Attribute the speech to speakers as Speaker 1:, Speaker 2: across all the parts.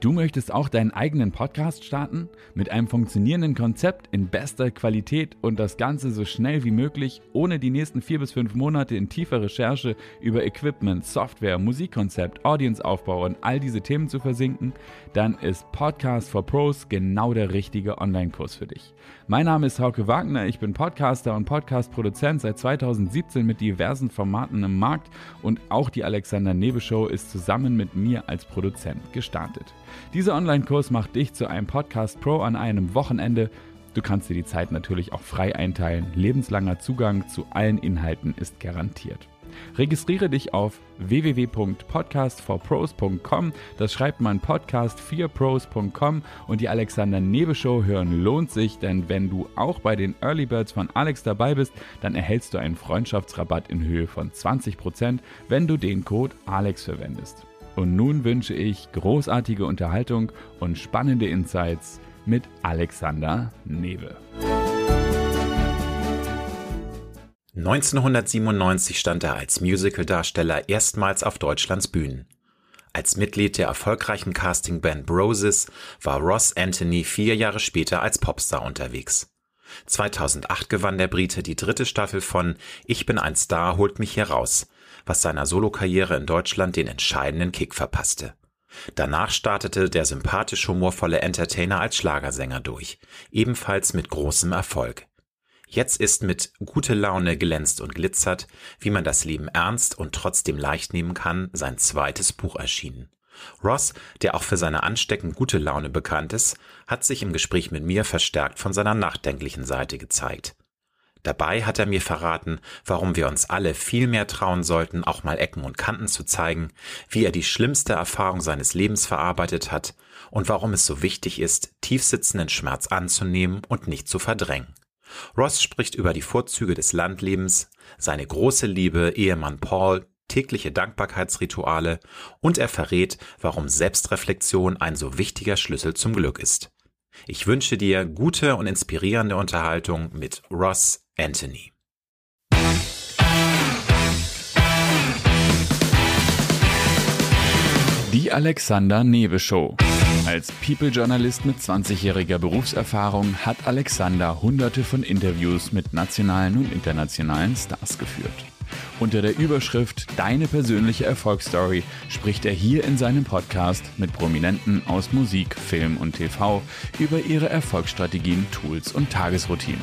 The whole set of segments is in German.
Speaker 1: Du möchtest auch deinen eigenen Podcast starten? Mit einem funktionierenden Konzept in bester Qualität und das Ganze so schnell wie möglich, ohne die nächsten vier bis fünf Monate in tiefer Recherche über Equipment, Software, Musikkonzept, Audienceaufbau und all diese Themen zu versinken? Dann ist Podcast for Pros genau der richtige Online-Kurs für dich. Mein Name ist Hauke Wagner, ich bin Podcaster und Podcast-Produzent seit 2017 mit diversen Formaten im Markt und auch die Alexander Nebe Show ist zusammen mit mir als Produzent gestartet. Dieser Online-Kurs macht dich zu einem Podcast Pro an einem Wochenende. Du kannst dir die Zeit natürlich auch frei einteilen. Lebenslanger Zugang zu allen Inhalten ist garantiert. Registriere dich auf www.podcastforpros.com. Das schreibt man podcast4pros.com und die Alexander Nebe Show hören lohnt sich, denn wenn du auch bei den Early Birds von Alex dabei bist, dann erhältst du einen Freundschaftsrabatt in Höhe von 20%, wenn du den Code Alex verwendest. Und nun wünsche ich großartige Unterhaltung und spannende Insights mit Alexander Newe.
Speaker 2: 1997 stand er als Musicaldarsteller erstmals auf Deutschlands Bühnen. Als Mitglied der erfolgreichen Castingband Broses war Ross Anthony vier Jahre später als Popstar unterwegs. 2008 gewann der Brite die dritte Staffel von Ich bin ein Star, holt mich hier raus, was seiner Solokarriere in Deutschland den entscheidenden Kick verpasste. Danach startete der sympathisch humorvolle Entertainer als Schlagersänger durch, ebenfalls mit großem Erfolg. Jetzt ist mit Gute Laune glänzt und glitzert, wie man das Leben ernst und trotzdem leicht nehmen kann, sein zweites Buch erschienen. Ross, der auch für seine ansteckend gute Laune bekannt ist, hat sich im Gespräch mit mir verstärkt von seiner nachdenklichen Seite gezeigt. Dabei hat er mir verraten, warum wir uns alle viel mehr trauen sollten, auch mal Ecken und Kanten zu zeigen, wie er die schlimmste Erfahrung seines Lebens verarbeitet hat und warum es so wichtig ist, tiefsitzenden Schmerz anzunehmen und nicht zu verdrängen. Ross spricht über die Vorzüge des Landlebens, seine große Liebe Ehemann Paul, tägliche Dankbarkeitsrituale und er verrät, warum Selbstreflexion ein so wichtiger Schlüssel zum Glück ist. Ich wünsche dir gute und inspirierende Unterhaltung mit Ross Anthony.
Speaker 1: Die Alexander Newe Show. Als People-Journalist mit 20-jähriger Berufserfahrung hat Alexander hunderte von Interviews mit nationalen und internationalen Stars geführt. Unter der Überschrift Deine persönliche Erfolgsstory spricht er hier in seinem Podcast mit Prominenten aus Musik, Film und TV über ihre Erfolgsstrategien, Tools und Tagesroutinen.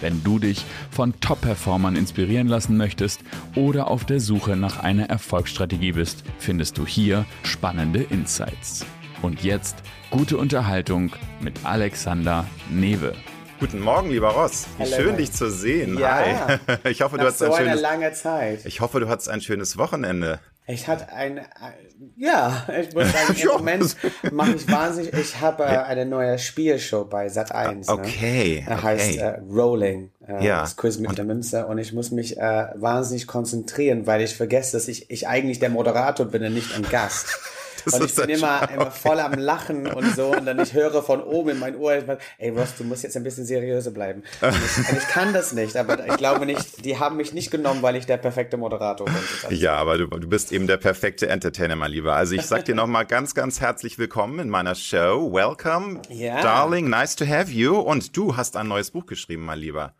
Speaker 1: Wenn du dich von Top-Performern inspirieren lassen möchtest oder auf der Suche nach einer Erfolgsstrategie bist, findest du hier spannende Insights. Und jetzt gute Unterhaltung mit Alexander Newe.
Speaker 2: Guten Morgen, lieber Ross. Wie Hello. schön, dich zu sehen.
Speaker 3: Ja,
Speaker 2: Hi. Ich hoffe, du hast
Speaker 3: so
Speaker 2: ein schönes,
Speaker 3: eine lange Zeit.
Speaker 2: Ich hoffe, du hattest ein schönes Wochenende.
Speaker 3: Ich hatte ein, ja, ich muss sagen, im Moment mache ich wahnsinnig. Ich habe äh, eine neue Spielshow bei Sat 1.
Speaker 2: Ne? Okay.
Speaker 3: Ne?
Speaker 2: okay.
Speaker 3: heißt äh, Rolling. Äh,
Speaker 2: ja.
Speaker 3: Das Quiz mit und, der Münze. Und ich muss mich äh, wahnsinnig konzentrieren, weil ich vergesse, dass ich, ich eigentlich der Moderator bin und nicht ein Gast. Das und ich bin immer, immer voll am Lachen und so. Und dann ich höre von oben in mein Ohr, ey Ross, du musst jetzt ein bisschen seriöser bleiben. Und ich, und ich kann das nicht, aber ich glaube nicht, die haben mich nicht genommen, weil ich der perfekte Moderator bin.
Speaker 2: Ja, aber du, du bist eben der perfekte Entertainer, mein Lieber. Also ich sag dir nochmal ganz, ganz herzlich willkommen in meiner Show. Welcome,
Speaker 3: ja.
Speaker 2: darling, nice to have you. Und du hast ein neues Buch geschrieben, mein Lieber.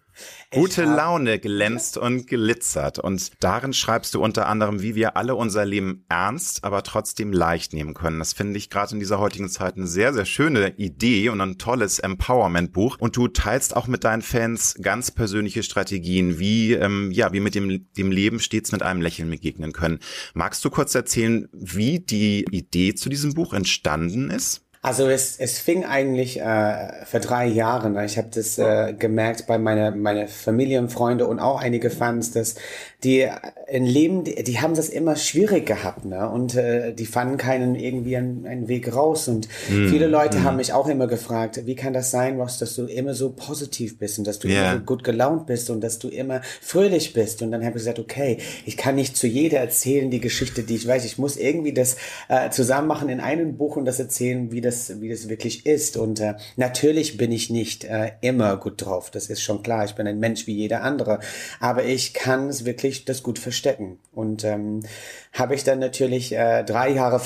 Speaker 2: Gute Laune glänzt und glitzert. Und darin schreibst du unter anderem, wie wir alle unser Leben ernst, aber trotzdem leicht nehmen können. Das finde ich gerade in dieser heutigen Zeit eine sehr, sehr schöne Idee und ein tolles Empowerment-Buch. Und du teilst auch mit deinen Fans ganz persönliche Strategien, wie, ähm, ja, wie mit dem, dem Leben stets mit einem Lächeln begegnen können. Magst du kurz erzählen, wie die Idee zu diesem Buch entstanden ist?
Speaker 3: Also es, es fing eigentlich äh, vor drei Jahren. Ich habe das äh, gemerkt bei meiner meine Familie und Freunde und auch einige Fans, dass die in Leben, die, die haben das immer schwierig gehabt, ne? Und äh, die fanden keinen irgendwie einen, einen Weg raus. Und mm. viele Leute mm. haben mich auch immer gefragt, wie kann das sein, Ross, dass du immer so positiv bist und dass du yeah. immer so gut gelaunt bist und dass du immer fröhlich bist. Und dann habe ich gesagt, okay, ich kann nicht zu jeder erzählen die Geschichte, die ich weiß. Ich muss irgendwie das äh, zusammen machen in einem Buch und das erzählen, wie das das, wie das wirklich ist. Und äh, natürlich bin ich nicht äh, immer gut drauf. Das ist schon klar. Ich bin ein Mensch wie jeder andere. Aber ich kann es wirklich wirklich das gut verstecken. Und ähm, habe ich dann natürlich äh, drei Jahre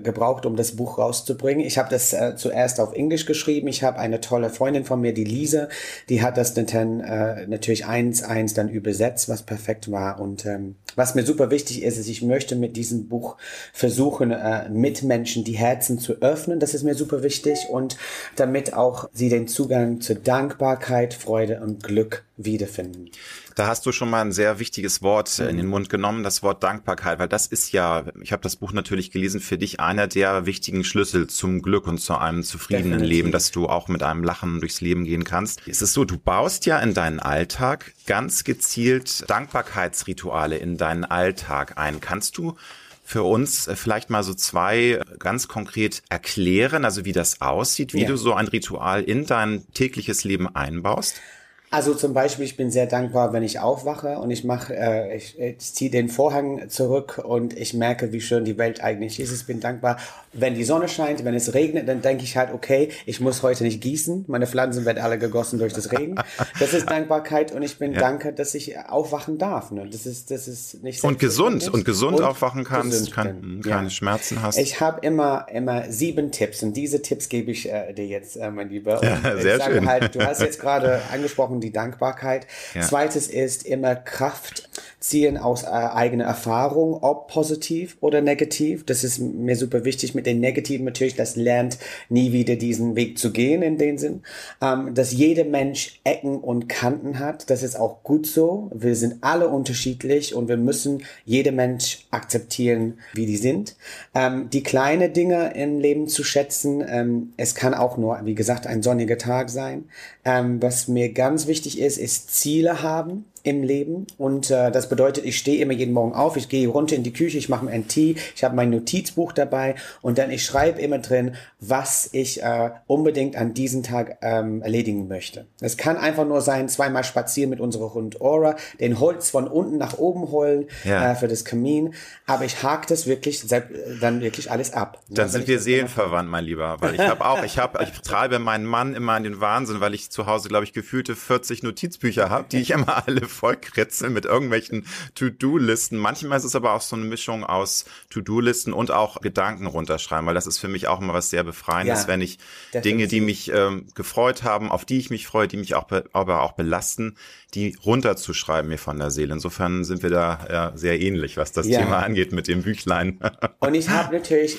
Speaker 3: gebraucht, um das Buch rauszubringen. Ich habe das äh, zuerst auf Englisch geschrieben. Ich habe eine tolle Freundin von mir, die Lisa, die hat das dann äh, natürlich eins eins dann übersetzt, was perfekt war. Und ähm, was mir super wichtig ist, ist, ich möchte mit diesem Buch versuchen, äh, Mitmenschen die Herzen zu öffnen. Das ist mir super wichtig und damit auch sie den Zugang zu Dankbarkeit, Freude und Glück wiederfinden.
Speaker 2: Da hast du schon mal ein sehr wichtiges Wort äh, in den Mund genommen, das Wort Dankbarkeit, weil das ist ja, ich habe das Buch natürlich gelesen, für dich einer der wichtigen Schlüssel zum Glück und zu einem zufriedenen Definitiv. Leben, dass du auch mit einem Lachen durchs Leben gehen kannst. Es ist so, du baust ja in deinen Alltag ganz gezielt Dankbarkeitsrituale in deinen Alltag ein. Kannst du für uns äh, vielleicht mal so zwei ganz konkret erklären, also wie das aussieht, wie ja. du so ein Ritual in dein tägliches Leben einbaust?
Speaker 3: Also zum Beispiel, ich bin sehr dankbar, wenn ich aufwache und ich mache, äh, ich, ich ziehe den Vorhang zurück und ich merke, wie schön die Welt eigentlich ist. Ich bin dankbar, wenn die Sonne scheint, wenn es regnet, dann denke ich halt, okay, ich muss heute nicht gießen. Meine Pflanzen werden alle gegossen durch das Regen. Das ist Dankbarkeit und ich bin ja. dankbar, dass ich aufwachen darf. Ne? Das ist, das ist nicht
Speaker 2: und gesund und gesund und aufwachen kannst, kann, keine ja. Schmerzen hast.
Speaker 3: Ich habe immer immer sieben Tipps und diese Tipps gebe ich äh, dir jetzt, äh, mein Lieber.
Speaker 2: Und ja, sehr
Speaker 3: ich
Speaker 2: sage schön.
Speaker 3: halt, du hast jetzt gerade angesprochen die Dankbarkeit. Ja. Zweites ist immer Kraft ziehen aus äh, eigener Erfahrung, ob positiv oder negativ. Das ist mir super wichtig. Mit den Negativen natürlich, das lernt nie wieder diesen Weg zu gehen in dem Sinn. Ähm, dass jeder Mensch Ecken und Kanten hat, das ist auch gut so. Wir sind alle unterschiedlich und wir müssen jeder Mensch akzeptieren, wie die sind. Ähm, die kleinen Dinge im Leben zu schätzen, ähm, es kann auch nur, wie gesagt, ein sonniger Tag sein. Ähm, was mir ganz wichtig ist, ist Ziele haben im Leben und äh, das bedeutet, ich stehe immer jeden Morgen auf, ich gehe runter in die Küche, ich mache mir ein Tee, ich habe mein Notizbuch dabei und dann ich schreibe immer drin, was ich äh, unbedingt an diesem Tag ähm, erledigen möchte. Es kann einfach nur sein, zweimal spazieren mit unserer Hund Aura, den Holz von unten nach oben holen ja. äh, für das Kamin, aber ich hake das wirklich dann wirklich alles ab.
Speaker 2: Dann sind wir seelenverwandt, mein Lieber, weil ich habe auch, ich habe, ich treibe meinen Mann immer in den Wahnsinn, weil ich zu Hause, glaube ich, gefühlte 40 Notizbücher habe, die ich immer alle vollkritzel mit irgendwelchen To-Do-Listen. Manchmal ist es aber auch so eine Mischung aus To-Do-Listen und auch Gedanken runterschreiben, weil das ist für mich auch immer was sehr Befreiendes, ja, wenn ich. Dinge, die mich ähm, gefreut haben, auf die ich mich freue, die mich auch aber auch belasten, die runterzuschreiben mir von der Seele. Insofern sind wir da ja, sehr ähnlich, was das ja. Thema angeht mit dem Büchlein.
Speaker 3: Und ich habe natürlich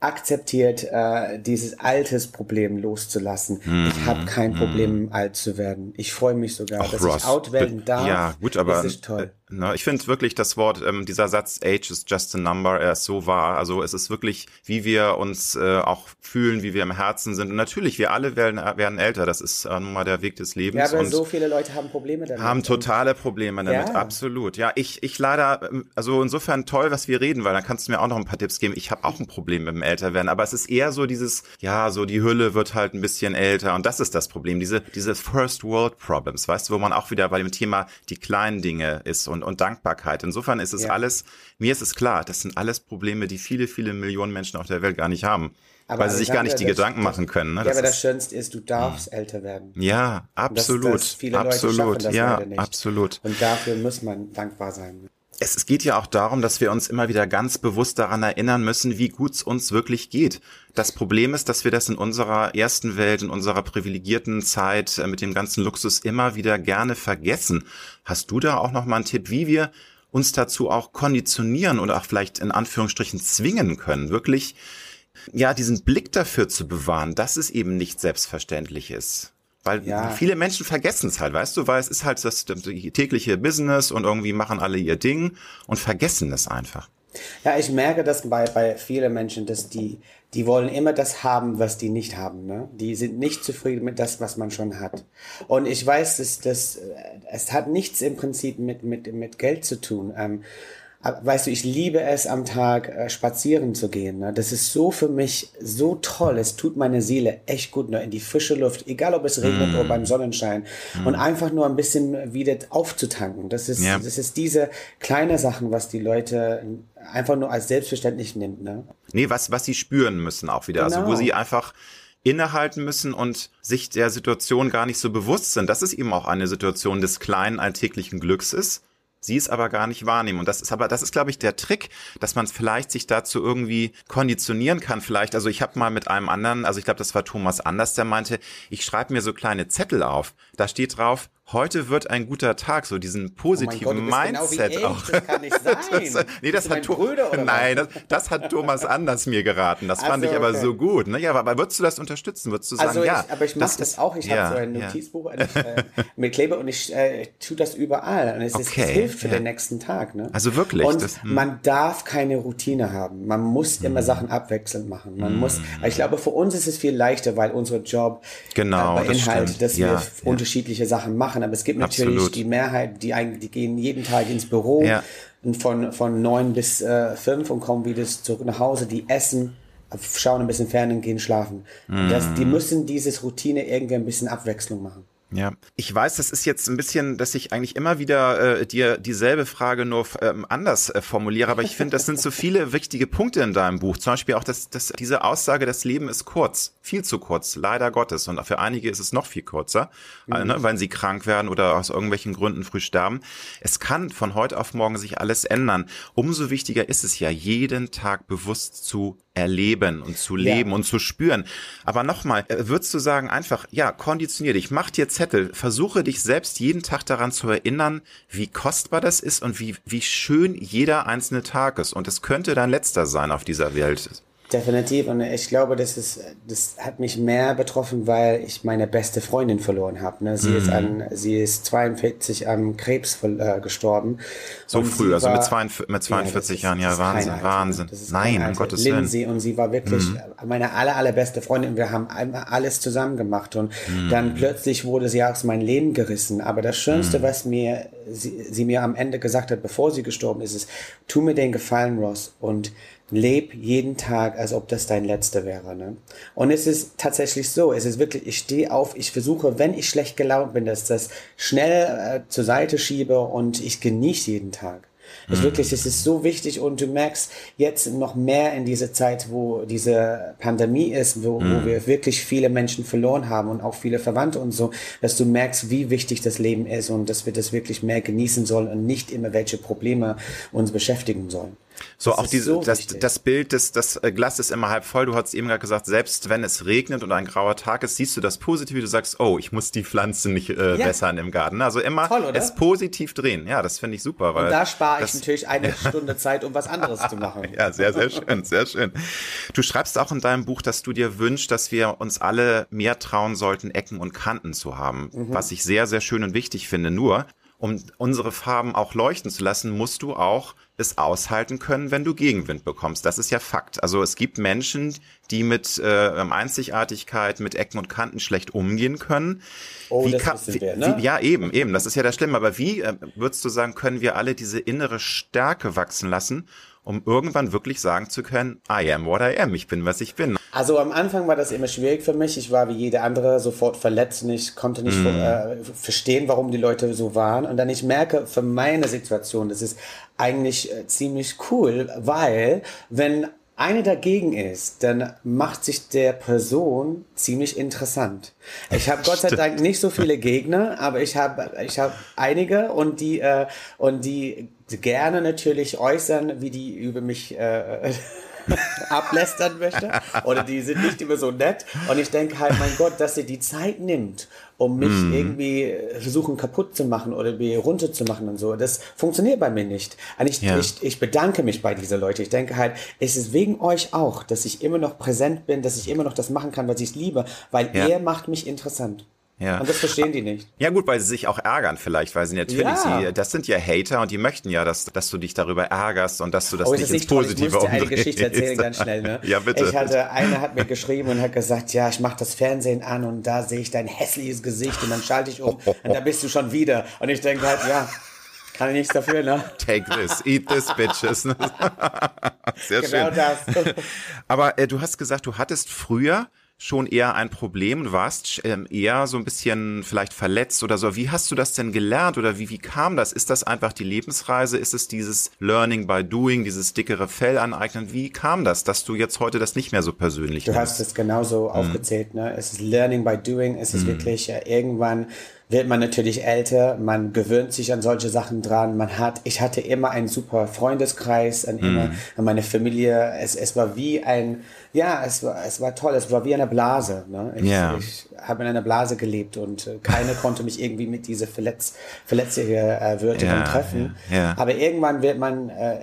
Speaker 3: akzeptiert, äh, dieses altes Problem loszulassen. Mm, ich habe kein Problem, mm. alt zu werden. Ich freue mich sogar, Ach, dass Ross, ich out werden darf.
Speaker 2: Ja, gut, aber das ist toll. Na, ich finde wirklich das Wort, ähm, dieser Satz Age is just a number, er ist so wahr. Also es ist wirklich, wie wir uns äh, auch fühlen, wie wir im Herzen sind. Und natürlich, wir alle werden, werden älter. Das ist äh, nun mal der Weg des Lebens.
Speaker 3: Ja, aber und so viele Leute haben Probleme damit.
Speaker 2: Haben totale Probleme damit, ja. absolut. Ja, ich, ich leider, ähm, also insofern toll, was wir reden, weil dann kannst du mir auch noch ein paar Tipps geben. Ich habe auch ein Problem mit dem Älterwerden, aber es ist eher so dieses, ja, so die Hülle wird halt ein bisschen älter und das ist das Problem. Diese, diese First World Problems, weißt du, wo man auch wieder bei dem Thema die kleinen Dinge ist und, und Dankbarkeit. Insofern ist es ja. alles, mir ist es klar, das sind alles Probleme, die viele, viele Millionen Menschen auf der Welt gar nicht haben. Aber weil sie sich gar nicht die Gedanken machen können. Ne?
Speaker 3: Ja, aber das Schönste ist, du darfst ja. älter werden.
Speaker 2: Ja, absolut. Das, das viele absolut. Leute das ja, absolut.
Speaker 3: Und dafür muss man dankbar sein.
Speaker 2: Es, geht ja auch darum, dass wir uns immer wieder ganz bewusst daran erinnern müssen, wie gut es uns wirklich geht. Das Problem ist, dass wir das in unserer ersten Welt, in unserer privilegierten Zeit äh, mit dem ganzen Luxus immer wieder gerne vergessen. Hast du da auch noch mal einen Tipp, wie wir uns dazu auch konditionieren und auch vielleicht in Anführungsstrichen zwingen können, wirklich ja diesen Blick dafür zu bewahren, dass es eben nicht selbstverständlich ist. Weil ja. viele Menschen vergessen es halt, weißt du, weil es ist halt das, das tägliche Business und irgendwie machen alle ihr Ding und vergessen es einfach.
Speaker 3: Ja, ich merke das bei, bei vielen Menschen, dass die, die wollen immer das haben, was die nicht haben. Ne? Die sind nicht zufrieden mit das, was man schon hat. Und ich weiß, dass das, es hat nichts im Prinzip mit, mit, mit Geld zu tun. Ähm, weißt du, ich liebe es am Tag äh, spazieren zu gehen. Ne? Das ist so für mich so toll. Es tut meine Seele echt gut, ne? in die frische Luft, egal ob es regnet mm. oder beim Sonnenschein mm. und einfach nur ein bisschen wieder aufzutanken. Das ist, ja. das ist diese kleine Sachen, was die Leute einfach nur als selbstverständlich nimmt. Ne?
Speaker 2: Nee, was, was sie spüren müssen auch wieder. Genau. Also wo genau. sie einfach innehalten müssen und sich der Situation gar nicht so bewusst sind, dass es eben auch eine Situation des kleinen alltäglichen Glücks ist sie es aber gar nicht wahrnehmen. Und das ist aber, das ist, glaube ich, der Trick, dass man vielleicht sich dazu irgendwie konditionieren kann. Vielleicht, also ich habe mal mit einem anderen, also ich glaube, das war Thomas Anders, der meinte, ich schreibe mir so kleine Zettel auf. Da steht drauf, heute wird ein guter Tag, so diesen positiven oh Gott, genau Mindset genau auch. Das kann nicht sein. das, nee, das hat Brüder, Nein, das, das, hat Thomas Anders mir geraten. Das also, fand ich aber okay. so gut. Ne? Ja, aber würdest du das unterstützen? Würdest du sagen,
Speaker 3: also
Speaker 2: ich, ja?
Speaker 3: Aber ich mache das, das, auch. Ich ja, habe so ein Notizbuch ja. äh, mit Kleber und ich äh, tue das überall. Und es, okay, ist, es hilft für ja. den nächsten Tag. Ne?
Speaker 2: Also wirklich.
Speaker 3: Und das, hm. man darf keine Routine haben. Man muss hm. immer Sachen abwechselnd machen. Man hm. muss. Ich glaube, für uns ist es viel leichter, weil unser Job
Speaker 2: genau,
Speaker 3: äh, beinhaltet, das dass wir unterschiedliche Sachen machen. Aber es gibt natürlich Absolut. die Mehrheit, die eigentlich, die gehen jeden Tag ins Büro ja. von, von neun bis äh, fünf und kommen wieder zurück nach Hause, die essen, schauen ein bisschen fern und gehen schlafen. Mm. Das, die müssen dieses Routine irgendwie ein bisschen Abwechslung machen.
Speaker 2: Ja, ich weiß, das ist jetzt ein bisschen, dass ich eigentlich immer wieder äh, dir dieselbe Frage nur ähm, anders äh, formuliere, aber ich finde, das sind so viele wichtige Punkte in deinem Buch. Zum Beispiel auch dass, dass diese Aussage, das Leben ist kurz, viel zu kurz, leider Gottes. Und für einige ist es noch viel kürzer, mhm. äh, ne, weil sie krank werden oder aus irgendwelchen Gründen früh sterben. Es kann von heute auf morgen sich alles ändern. Umso wichtiger ist es ja, jeden Tag bewusst zu erleben und zu leben ja. und zu spüren. Aber nochmal, äh, würdest du sagen, einfach, ja, konditionier dich, mach dir Zettel, versuche dich selbst jeden Tag daran zu erinnern, wie kostbar das ist und wie, wie schön jeder einzelne Tag ist. Und es könnte dein letzter sein auf dieser Welt.
Speaker 3: Definitiv. Und ich glaube, das ist, das hat mich mehr betroffen, weil ich meine beste Freundin verloren habe. Ne? Sie mhm. ist an, sie ist 42 an Krebs äh, gestorben.
Speaker 2: So früh, also mit, 42, mit 42 ja, Jahren, ja, Wahnsinn, Wahnsinn. Nein, um Gottes Willen.
Speaker 3: Lindsay, und sie war wirklich mhm. meine aller, allerbeste Freundin. Wir haben alles zusammen gemacht und mhm. dann plötzlich wurde sie aus meinem Leben gerissen. Aber das Schönste, mhm. was mir, sie, sie mir am Ende gesagt hat, bevor sie gestorben ist, ist, tu mir den Gefallen, Ross, und leb jeden Tag, als ob das dein letzter wäre. Ne? Und es ist tatsächlich so, es ist wirklich, ich stehe auf, ich versuche, wenn ich schlecht gelaunt bin, dass das schnell äh, zur Seite schiebe und ich genieße jeden Tag. Es mhm. wirklich, es ist so wichtig und du merkst jetzt noch mehr in dieser Zeit, wo diese Pandemie ist, wo, mhm. wo wir wirklich viele Menschen verloren haben und auch viele Verwandte und so, dass du merkst, wie wichtig das Leben ist und dass wir das wirklich mehr genießen sollen und nicht immer welche Probleme uns beschäftigen sollen.
Speaker 2: So, das auch diese, so das, das Bild des, das äh, Glas ist immer halb voll. Du hast eben gerade gesagt, selbst wenn es regnet und ein grauer Tag ist, siehst du das Positive. Du sagst, oh, ich muss die Pflanzen nicht äh, ja. wässern im Garten. Also immer Toll, es positiv drehen. Ja, das finde ich super. Weil
Speaker 3: und da spare ich natürlich eine Stunde Zeit, um was anderes zu machen.
Speaker 2: ja, sehr, sehr schön, sehr schön. Du schreibst auch in deinem Buch, dass du dir wünschst, dass wir uns alle mehr trauen sollten, Ecken und Kanten zu haben. Mhm. Was ich sehr, sehr schön und wichtig finde. Nur, um unsere Farben auch leuchten zu lassen, musst du auch es aushalten können, wenn du Gegenwind bekommst. Das ist ja Fakt. Also es gibt Menschen, die mit äh, Einzigartigkeit, mit Ecken und Kanten schlecht umgehen können.
Speaker 3: Oh, wie das kann, wir, ne?
Speaker 2: wie, ja, eben, eben. Das ist ja das Schlimme. Aber wie äh, würdest du sagen, können wir alle diese innere Stärke wachsen lassen um irgendwann wirklich sagen zu können, I am what I am, ich bin, was ich bin.
Speaker 3: Also am Anfang war das immer schwierig für mich. Ich war wie jede andere sofort verletzt und ich konnte nicht mm. äh, verstehen, warum die Leute so waren. Und dann ich merke, für meine Situation, das ist eigentlich äh, ziemlich cool, weil wenn eine dagegen ist, dann macht sich der Person ziemlich interessant. Ich habe Gott sei Dank nicht so viele Gegner, aber ich habe ich habe einige und die äh, und die gerne natürlich äußern, wie die über mich äh, ablästern möchte oder die sind nicht immer so nett und ich denke halt, mein Gott, dass sie die Zeit nimmt, um mich mm. irgendwie versuchen kaputt zu machen oder mir runterzumachen und so. Das funktioniert bei mir nicht. Und ich, ja. ich, ich bedanke mich bei dieser Leute. Ich denke halt, es ist wegen euch auch, dass ich immer noch präsent bin, dass ich immer noch das machen kann, was ich liebe, weil ja. ihr macht mich interessant. Ja. Und das verstehen die nicht.
Speaker 2: Ja gut, weil sie sich auch ärgern vielleicht, weil sie natürlich, ja. sie, das sind ja Hater und die möchten ja, dass, dass du dich darüber ärgerst und dass du das oh, nicht ins Positive umdrehst. Ich muss dir eine
Speaker 3: Geschichte erzählen, ganz schnell. Ne?
Speaker 2: ja, bitte.
Speaker 3: Ich hatte, eine hat mir geschrieben und hat gesagt, ja, ich mache das Fernsehen an und da sehe ich dein hässliches Gesicht und dann schalte ich um und da bist du schon wieder. Und ich denke halt, ja, kann ich nichts dafür, ne?
Speaker 2: Take this, eat this, bitches. Sehr
Speaker 3: genau schön. das.
Speaker 2: Aber äh, du hast gesagt, du hattest früher schon eher ein Problem und warst ähm, eher so ein bisschen vielleicht verletzt oder so. Wie hast du das denn gelernt oder wie, wie kam das? Ist das einfach die Lebensreise? Ist es dieses Learning by Doing, dieses dickere Fell aneignen? Wie kam das, dass du jetzt heute das nicht mehr so persönlich
Speaker 3: Du nimmst? hast es genauso hm. aufgezählt, ne? Es ist Learning by Doing, es ist hm. wirklich äh, irgendwann wird man natürlich älter, man gewöhnt sich an solche Sachen dran, man hat, ich hatte immer einen super Freundeskreis, an immer, mhm. an meine Familie, es, es war wie ein, ja, es war, es war toll, es war wie eine Blase, ne? Ich,
Speaker 2: ja.
Speaker 3: ich habe in einer Blase gelebt und äh, keine konnte mich irgendwie mit diese verletz, verletzliche äh, Wörter ja, treffen.
Speaker 2: Ja, ja.
Speaker 3: Aber irgendwann wird man, äh,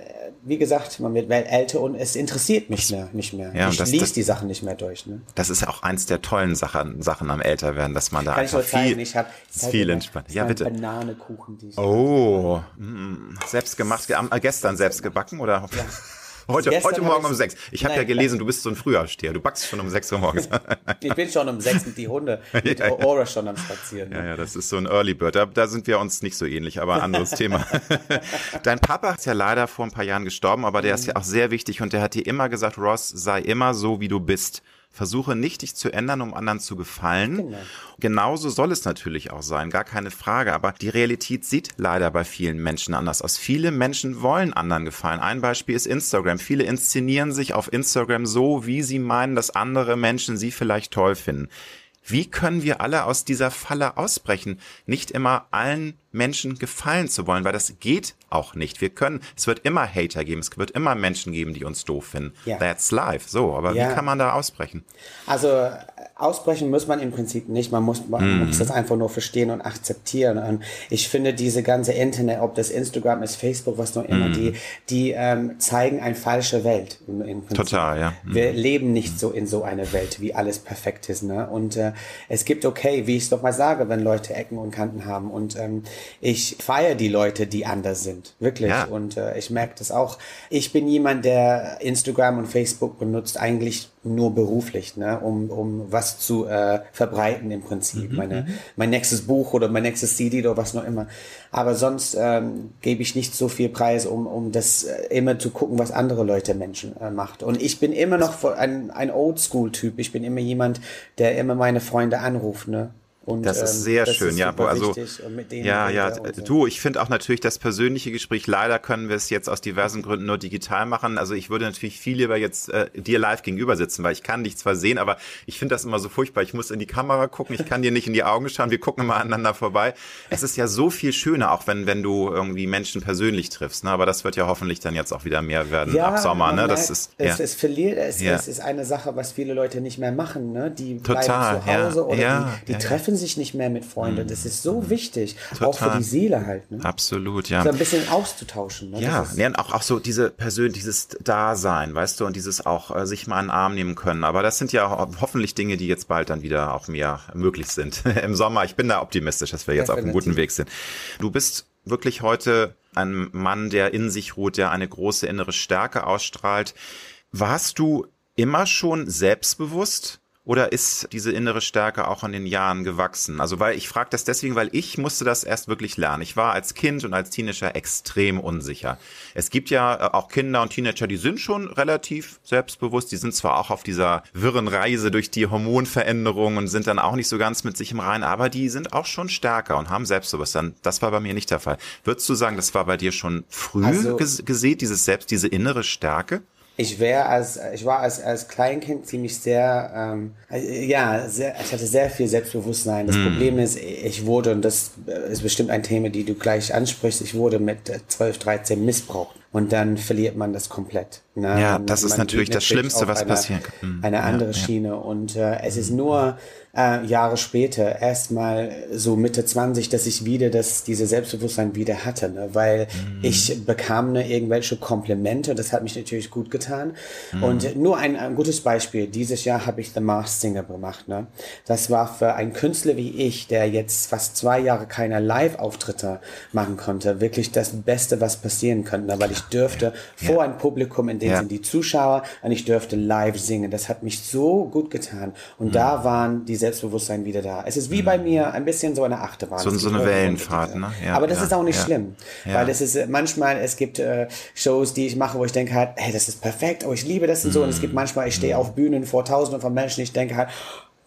Speaker 3: wie gesagt, man wird älter und es interessiert mich mehr, nicht mehr.
Speaker 2: Ja,
Speaker 3: ich
Speaker 2: das,
Speaker 3: lies
Speaker 2: das,
Speaker 3: die Sachen nicht mehr durch. Ne?
Speaker 2: Das ist auch eins der tollen Sachen, Sachen am Älterwerden, dass man da
Speaker 3: Kann
Speaker 2: einfach
Speaker 3: ich viel,
Speaker 2: viel,
Speaker 3: ich hab,
Speaker 2: viel entspannt. Ja, bitte.
Speaker 3: Bananekuchen, die
Speaker 2: Oh, mh, selbst gemacht, äh, gestern selbst gebacken oder? Ja. Heute, heute Morgen um sechs. Ich habe ja gelesen, du bist so ein Frühaufsteher. Du backst schon um sechs Uhr morgens.
Speaker 3: ich bin schon um sechs mit die Hunde, mit ja, Aura schon am Spazieren.
Speaker 2: Ja, ja, das ist so ein Early Bird. Da, da sind wir uns nicht so ähnlich, aber anderes Thema. Dein Papa ist ja leider vor ein paar Jahren gestorben, aber der ist ja auch sehr wichtig und der hat dir immer gesagt, Ross, sei immer so, wie du bist. Versuche nicht, dich zu ändern, um anderen zu gefallen. Genau. Genauso soll es natürlich auch sein, gar keine Frage. Aber die Realität sieht leider bei vielen Menschen anders aus. Viele Menschen wollen anderen gefallen. Ein Beispiel ist Instagram. Viele inszenieren sich auf Instagram so, wie sie meinen, dass andere Menschen sie vielleicht toll finden. Wie können wir alle aus dieser Falle ausbrechen? Nicht immer allen Menschen gefallen zu wollen, weil das geht auch nicht. Wir können, es wird immer Hater geben, es wird immer Menschen geben, die uns doof finden. Ja. That's life. So, aber ja. wie kann man da ausbrechen?
Speaker 3: Also ausbrechen muss man im Prinzip nicht. Man muss, man mm. muss das einfach nur verstehen und akzeptieren. Und ich finde diese ganze Internet, ob das Instagram ist, Facebook, was noch immer, mm. die, die ähm, zeigen eine falsche Welt.
Speaker 2: Total, ja.
Speaker 3: Mm. Wir leben nicht so in so einer Welt, wie alles perfekt ist. Ne? Und äh, es gibt okay, wie ich es doch mal sage, wenn Leute Ecken und Kanten haben. Und ähm, ich feiere die Leute, die anders sind. Wirklich. Ja. Und äh, ich merke das auch. Ich bin jemand, der Instagram und Facebook benutzt eigentlich nur beruflich, ne? um, um was zu äh, verbreiten im Prinzip. Mhm. Meine, mhm. mein nächstes Buch oder mein nächstes CD oder was noch immer. Aber sonst ähm, gebe ich nicht so viel Preis, um, um das äh, immer zu gucken, was andere Leute Menschen äh, macht. Und ich bin immer noch ein, ein Oldschool-Typ. Ich bin immer jemand, der immer meine Freunde anruft. Ne?
Speaker 2: Und, das ist ähm, sehr ähm, schön, ja. Also ja, ja. So. Du, ich finde auch natürlich das persönliche Gespräch. Leider können wir es jetzt aus diversen Gründen nur digital machen. Also ich würde natürlich viel lieber jetzt äh, dir live gegenüber sitzen, weil ich kann dich zwar sehen, aber ich finde das immer so furchtbar. Ich muss in die Kamera gucken, ich kann dir nicht in die Augen schauen. Wir gucken immer aneinander vorbei. Es ist ja so viel schöner, auch wenn wenn du irgendwie Menschen persönlich triffst. Ne? Aber das wird ja hoffentlich dann jetzt auch wieder mehr werden ja, ab Sommer. Ne? Das ist
Speaker 3: es, ja. es verliert. Es, ja. es ist eine Sache, was viele Leute nicht mehr machen. Ne? Die
Speaker 2: Total,
Speaker 3: bleiben zu Hause oder die, die treffen sich nicht mehr mit Freunden. Das ist so wichtig, Total. auch für die Seele halt. Ne?
Speaker 2: Absolut, ja.
Speaker 3: So ein bisschen auszutauschen.
Speaker 2: Ne? Ja, ja auch, auch so diese Persön dieses Dasein, weißt du, und dieses auch äh, sich mal einen Arm nehmen können. Aber das sind ja hoffentlich Dinge, die jetzt bald dann wieder auch mehr möglich sind. Im Sommer, ich bin da optimistisch, dass wir jetzt Definitiv. auf einem guten Weg sind. Du bist wirklich heute ein Mann, der in sich ruht, der eine große innere Stärke ausstrahlt. Warst du immer schon selbstbewusst? Oder ist diese innere Stärke auch an den Jahren gewachsen? Also weil ich frage das deswegen, weil ich musste das erst wirklich lernen. Ich war als Kind und als Teenager extrem unsicher. Es gibt ja äh, auch Kinder und Teenager, die sind schon relativ selbstbewusst. Die sind zwar auch auf dieser wirren Reise durch die Hormonveränderungen und sind dann auch nicht so ganz mit sich im Reinen, aber die sind auch schon stärker und haben Selbstbewusstsein. Das war bei mir nicht der Fall. Würdest du sagen, das war bei dir schon früh also, gesehen, dieses Selbst, diese innere Stärke?
Speaker 3: Ich wäre als ich war als als Kleinkind ziemlich sehr ähm, ja sehr, ich hatte sehr viel Selbstbewusstsein. Das mm. Problem ist, ich wurde und das ist bestimmt ein Thema, die du gleich ansprichst. Ich wurde mit 12, 13 missbraucht und dann verliert man das komplett.
Speaker 2: Ne? Ja, das man ist natürlich das Schlimmste, was
Speaker 3: eine,
Speaker 2: passieren kann.
Speaker 3: Eine andere ja, Schiene ja. und äh, es ist nur äh, Jahre später, erstmal so Mitte 20, dass ich wieder das, diese Selbstbewusstsein wieder hatte, ne? weil mhm. ich bekam ne, irgendwelche Komplimente, das hat mich natürlich gut getan. Mhm. Und nur ein, ein, gutes Beispiel, dieses Jahr habe ich The Masked Singer gemacht. Ne? Das war für einen Künstler wie ich, der jetzt fast zwei Jahre keine Live-Auftritte machen konnte, wirklich das Beste, was passieren könnte, ne? weil ich dürfte ja. vor ein Publikum, in dem ja. sind die Zuschauer, und ich dürfte live singen. Das hat mich so gut getan. Und mhm. da waren diese Selbstbewusstsein wieder da. Es ist wie bei mir ein bisschen so eine Achterbahn.
Speaker 2: So, so eine Wellenfahrt, ne?
Speaker 3: Ja, Aber das ja, ist auch nicht schlimm, weil es ist äh, manchmal, es gibt äh, Shows, die ich mache, wo ich denke halt, hey, das ist perfekt, oh, ich liebe das und so. Und es gibt mm. manchmal, ich stehe mm. auf Bühnen vor Tausenden von Menschen, ich denke halt,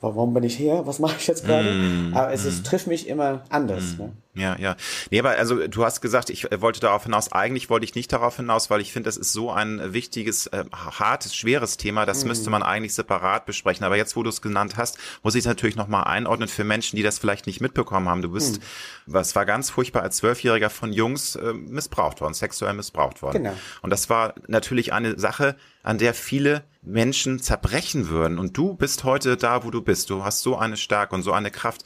Speaker 3: warum bin ich hier? Was mache ich jetzt gerade? Mm, Aber es ist, trifft mich immer anders. Ne?
Speaker 2: Ja, ja. Nee, aber also du hast gesagt, ich äh, wollte darauf hinaus. Eigentlich wollte ich nicht darauf hinaus, weil ich finde, das ist so ein wichtiges, äh, hartes, schweres Thema. Das mhm. müsste man eigentlich separat besprechen. Aber jetzt, wo du es genannt hast, muss ich es natürlich nochmal einordnen für Menschen, die das vielleicht nicht mitbekommen haben. Du bist, mhm. was war ganz furchtbar als Zwölfjähriger von Jungs äh, missbraucht worden, sexuell missbraucht worden. Genau. Und das war natürlich eine Sache, an der viele Menschen zerbrechen würden. Und du bist heute da, wo du bist. Du hast so eine Stärke und so eine Kraft.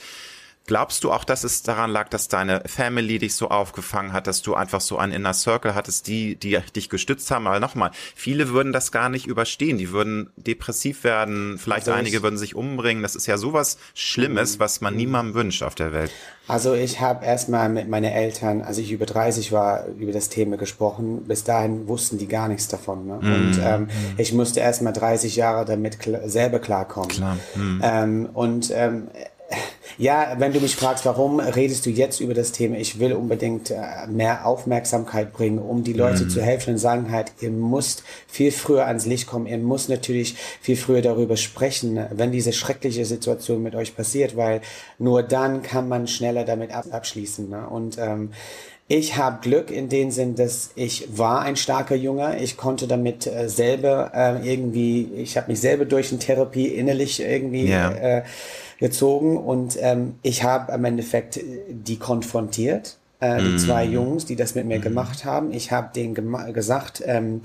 Speaker 2: Glaubst du auch, dass es daran lag, dass deine Family dich so aufgefangen hat, dass du einfach so einen Inner Circle hattest, die, die dich gestützt haben? Aber nochmal, viele würden das gar nicht überstehen. Die würden depressiv werden, vielleicht also einige würden sich umbringen. Das ist ja sowas Schlimmes, was man niemandem wünscht auf der Welt.
Speaker 3: Also ich habe erstmal mit meinen Eltern, als ich über 30 war, über das Thema gesprochen. Bis dahin wussten die gar nichts davon. Ne? Mm. Und ähm, mm. ich musste erstmal 30 Jahre damit kl selber klarkommen. Klar. Mm. Ähm, und ähm, ja, wenn du mich fragst, warum redest du jetzt über das Thema? Ich will unbedingt äh, mehr Aufmerksamkeit bringen, um die Leute mm. zu helfen und sagen halt, ihr müsst viel früher ans Licht kommen. Ihr müsst natürlich viel früher darüber sprechen, wenn diese schreckliche Situation mit euch passiert, weil nur dann kann man schneller damit abschließen. Ne? Und ähm, ich habe Glück in dem Sinn, dass ich war ein starker Junge. Ich konnte damit äh, selber äh, irgendwie, ich habe mich selber durch eine Therapie innerlich irgendwie yeah. äh, gezogen und ähm, ich habe im Endeffekt äh, die konfrontiert, äh, die mm. zwei Jungs, die das mit mir mm. gemacht haben. Ich habe denen gesagt, ähm,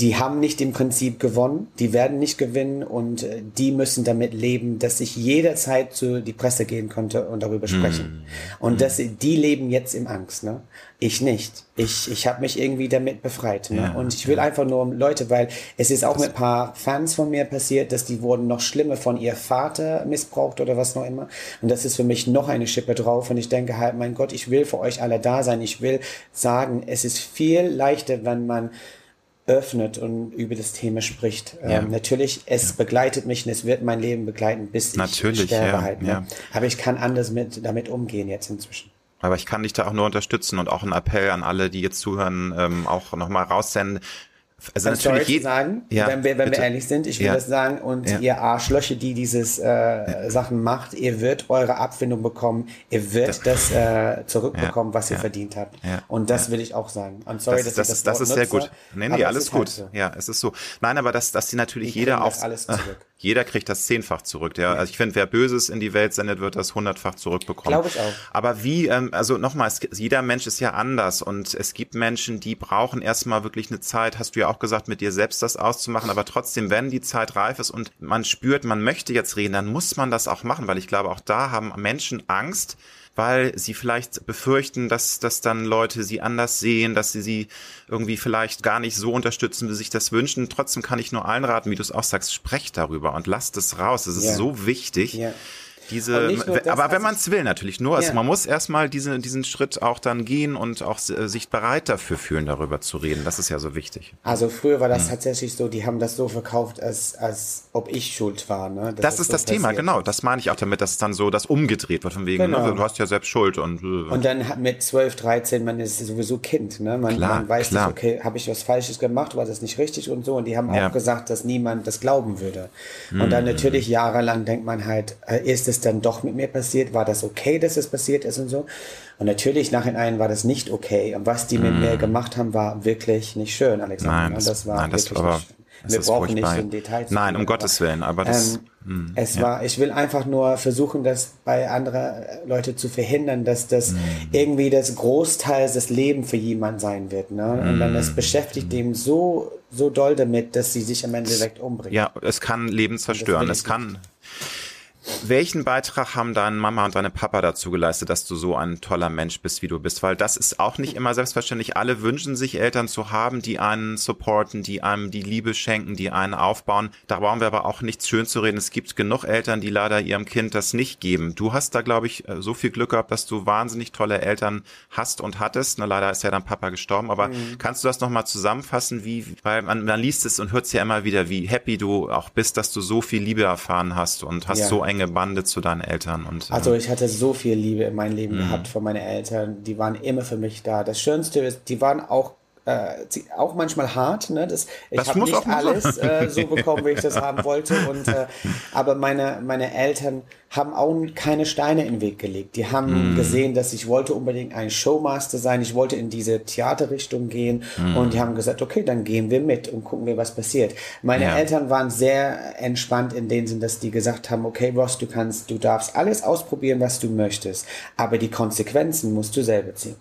Speaker 3: die haben nicht im Prinzip gewonnen, die werden nicht gewinnen und äh, die müssen damit leben, dass ich jederzeit zu die Presse gehen konnte und darüber sprechen. Mm. Und dass die leben jetzt im Angst, ne? Ich nicht. Ich, ich habe mich irgendwie damit befreit. Ne? Ja, und ich will ja. einfach nur Leute, weil es ist auch das mit ein paar Fans von mir passiert, dass die wurden noch schlimmer von ihr Vater missbraucht oder was noch immer. Und das ist für mich noch eine Schippe drauf. Und ich denke halt, mein Gott, ich will für euch alle da sein. Ich will sagen, es ist viel leichter, wenn man öffnet und über das Thema spricht. Ja. Ähm, natürlich, es ja. begleitet mich und es wird mein Leben begleiten, bis
Speaker 2: natürlich,
Speaker 3: ich sterbe
Speaker 2: ja,
Speaker 3: halt. Ne? Aber ich kann anders mit, damit umgehen jetzt inzwischen.
Speaker 2: Aber ich kann dich da auch nur unterstützen und auch einen Appell an alle, die jetzt zuhören, ähm, auch nochmal raussenden.
Speaker 3: Also I'm natürlich sorry sagen, ja, wenn, wir, wenn wir ehrlich sind, ich will ja. das sagen, und ja. ihr Arschlöche, die dieses äh, ja. Sachen macht, ihr wird eure Abfindung bekommen, ihr wird das, das äh, zurückbekommen, was ihr verdient habt. Und das will ich auch sagen.
Speaker 2: I'm sorry, das, dass das, das, das ist sehr gut. Nee, nee, alles gut. Halt so. Ja, es ist so. Nein, aber dass, dass sie natürlich jeder auch alles zurück. Jeder kriegt das zehnfach zurück. Ja? Also ich finde, wer Böses in die Welt sendet, wird das hundertfach zurückbekommen.
Speaker 3: Glaube ich auch.
Speaker 2: Aber wie, ähm, also nochmal, jeder Mensch ist ja anders und es gibt Menschen, die brauchen erstmal wirklich eine Zeit, hast du ja auch gesagt, mit dir selbst das auszumachen, aber trotzdem, wenn die Zeit reif ist und man spürt, man möchte jetzt reden, dann muss man das auch machen, weil ich glaube, auch da haben Menschen Angst, weil sie vielleicht befürchten, dass, dass dann Leute sie anders sehen, dass sie sie irgendwie vielleicht gar nicht so unterstützen, wie sie sich das wünschen. Trotzdem kann ich nur allen raten, wie du es auch sagst, sprecht darüber und lasst es raus. Es ist yeah. so wichtig. Yeah diese, das, aber wenn man es will natürlich nur, also ja. man muss erstmal diese, diesen Schritt auch dann gehen und auch äh, sich bereit dafür fühlen, darüber zu reden. Das ist ja so wichtig.
Speaker 3: Also früher war das hm. tatsächlich so, die haben das so verkauft, als, als ob ich schuld war. Ne?
Speaker 2: Das, das ist so das Thema, genau. Das meine ich auch damit, dass dann so das umgedreht wird, von wegen, genau. ne, du hast ja selbst Schuld und.
Speaker 3: Äh, und dann mit 12, 13, man ist sowieso Kind, ne? Man, klar, man weiß klar. nicht, okay, habe ich was Falsches gemacht, war das nicht richtig und so. Und die haben ja. auch gesagt, dass niemand das glauben würde. Und dann hm. natürlich jahrelang denkt man halt, äh, ist es dann doch mit mir passiert? War das okay, dass es passiert ist und so? Und natürlich nachhinein war das nicht okay. Und was die mm. mit mir gemacht haben, war wirklich nicht schön, Alexander.
Speaker 2: Nein, das, das war nein, das wirklich aber, nicht schön. Wir brauchen nicht in Details. Nein, um Gottes Willen, aber das. Ähm,
Speaker 3: mm, es ja. war, ich will einfach nur versuchen, das bei anderen Leute zu verhindern, dass das mm. irgendwie das Großteil des Lebens für jemand sein wird. Ne? Und dann das beschäftigt mm. dem so, so doll damit, dass sie sich am Ende direkt umbringen.
Speaker 2: Ja, es kann Leben zerstören. Es kann, welchen Beitrag haben deine Mama und deine Papa dazu geleistet, dass du so ein toller Mensch bist, wie du bist? Weil das ist auch nicht immer selbstverständlich. Alle wünschen sich Eltern zu haben, die einen supporten, die einem die Liebe schenken, die einen aufbauen. Da brauchen wir aber auch nichts schön zu reden. Es gibt genug Eltern, die leider ihrem Kind das nicht geben. Du hast da, glaube ich, so viel Glück gehabt, dass du wahnsinnig tolle Eltern hast und hattest. Na, leider ist ja dein Papa gestorben. Aber mhm. kannst du das nochmal zusammenfassen, wie, weil man, man liest es und hört es ja immer wieder, wie happy du auch bist, dass du so viel Liebe erfahren hast und hast ja. so ein enge Bande zu deinen Eltern? Und,
Speaker 3: äh also ich hatte so viel Liebe in meinem Leben mhm. gehabt von meinen Eltern. Die waren immer für mich da. Das Schönste ist, die waren auch äh, auch manchmal hart. Ne? Das, ich habe nicht alles äh, so bekommen, wie ich das haben wollte. Und, äh, aber meine, meine Eltern haben auch keine Steine in den Weg gelegt. Die haben mm. gesehen, dass ich wollte unbedingt ein Showmaster sein. Ich wollte in diese Theaterrichtung gehen. Mm. Und die haben gesagt, okay, dann gehen wir mit und gucken wir, was passiert. Meine ja. Eltern waren sehr entspannt in dem Sinn, dass die gesagt haben, okay, Ross, du kannst, du darfst alles ausprobieren, was du möchtest. Aber die Konsequenzen musst du selber ziehen.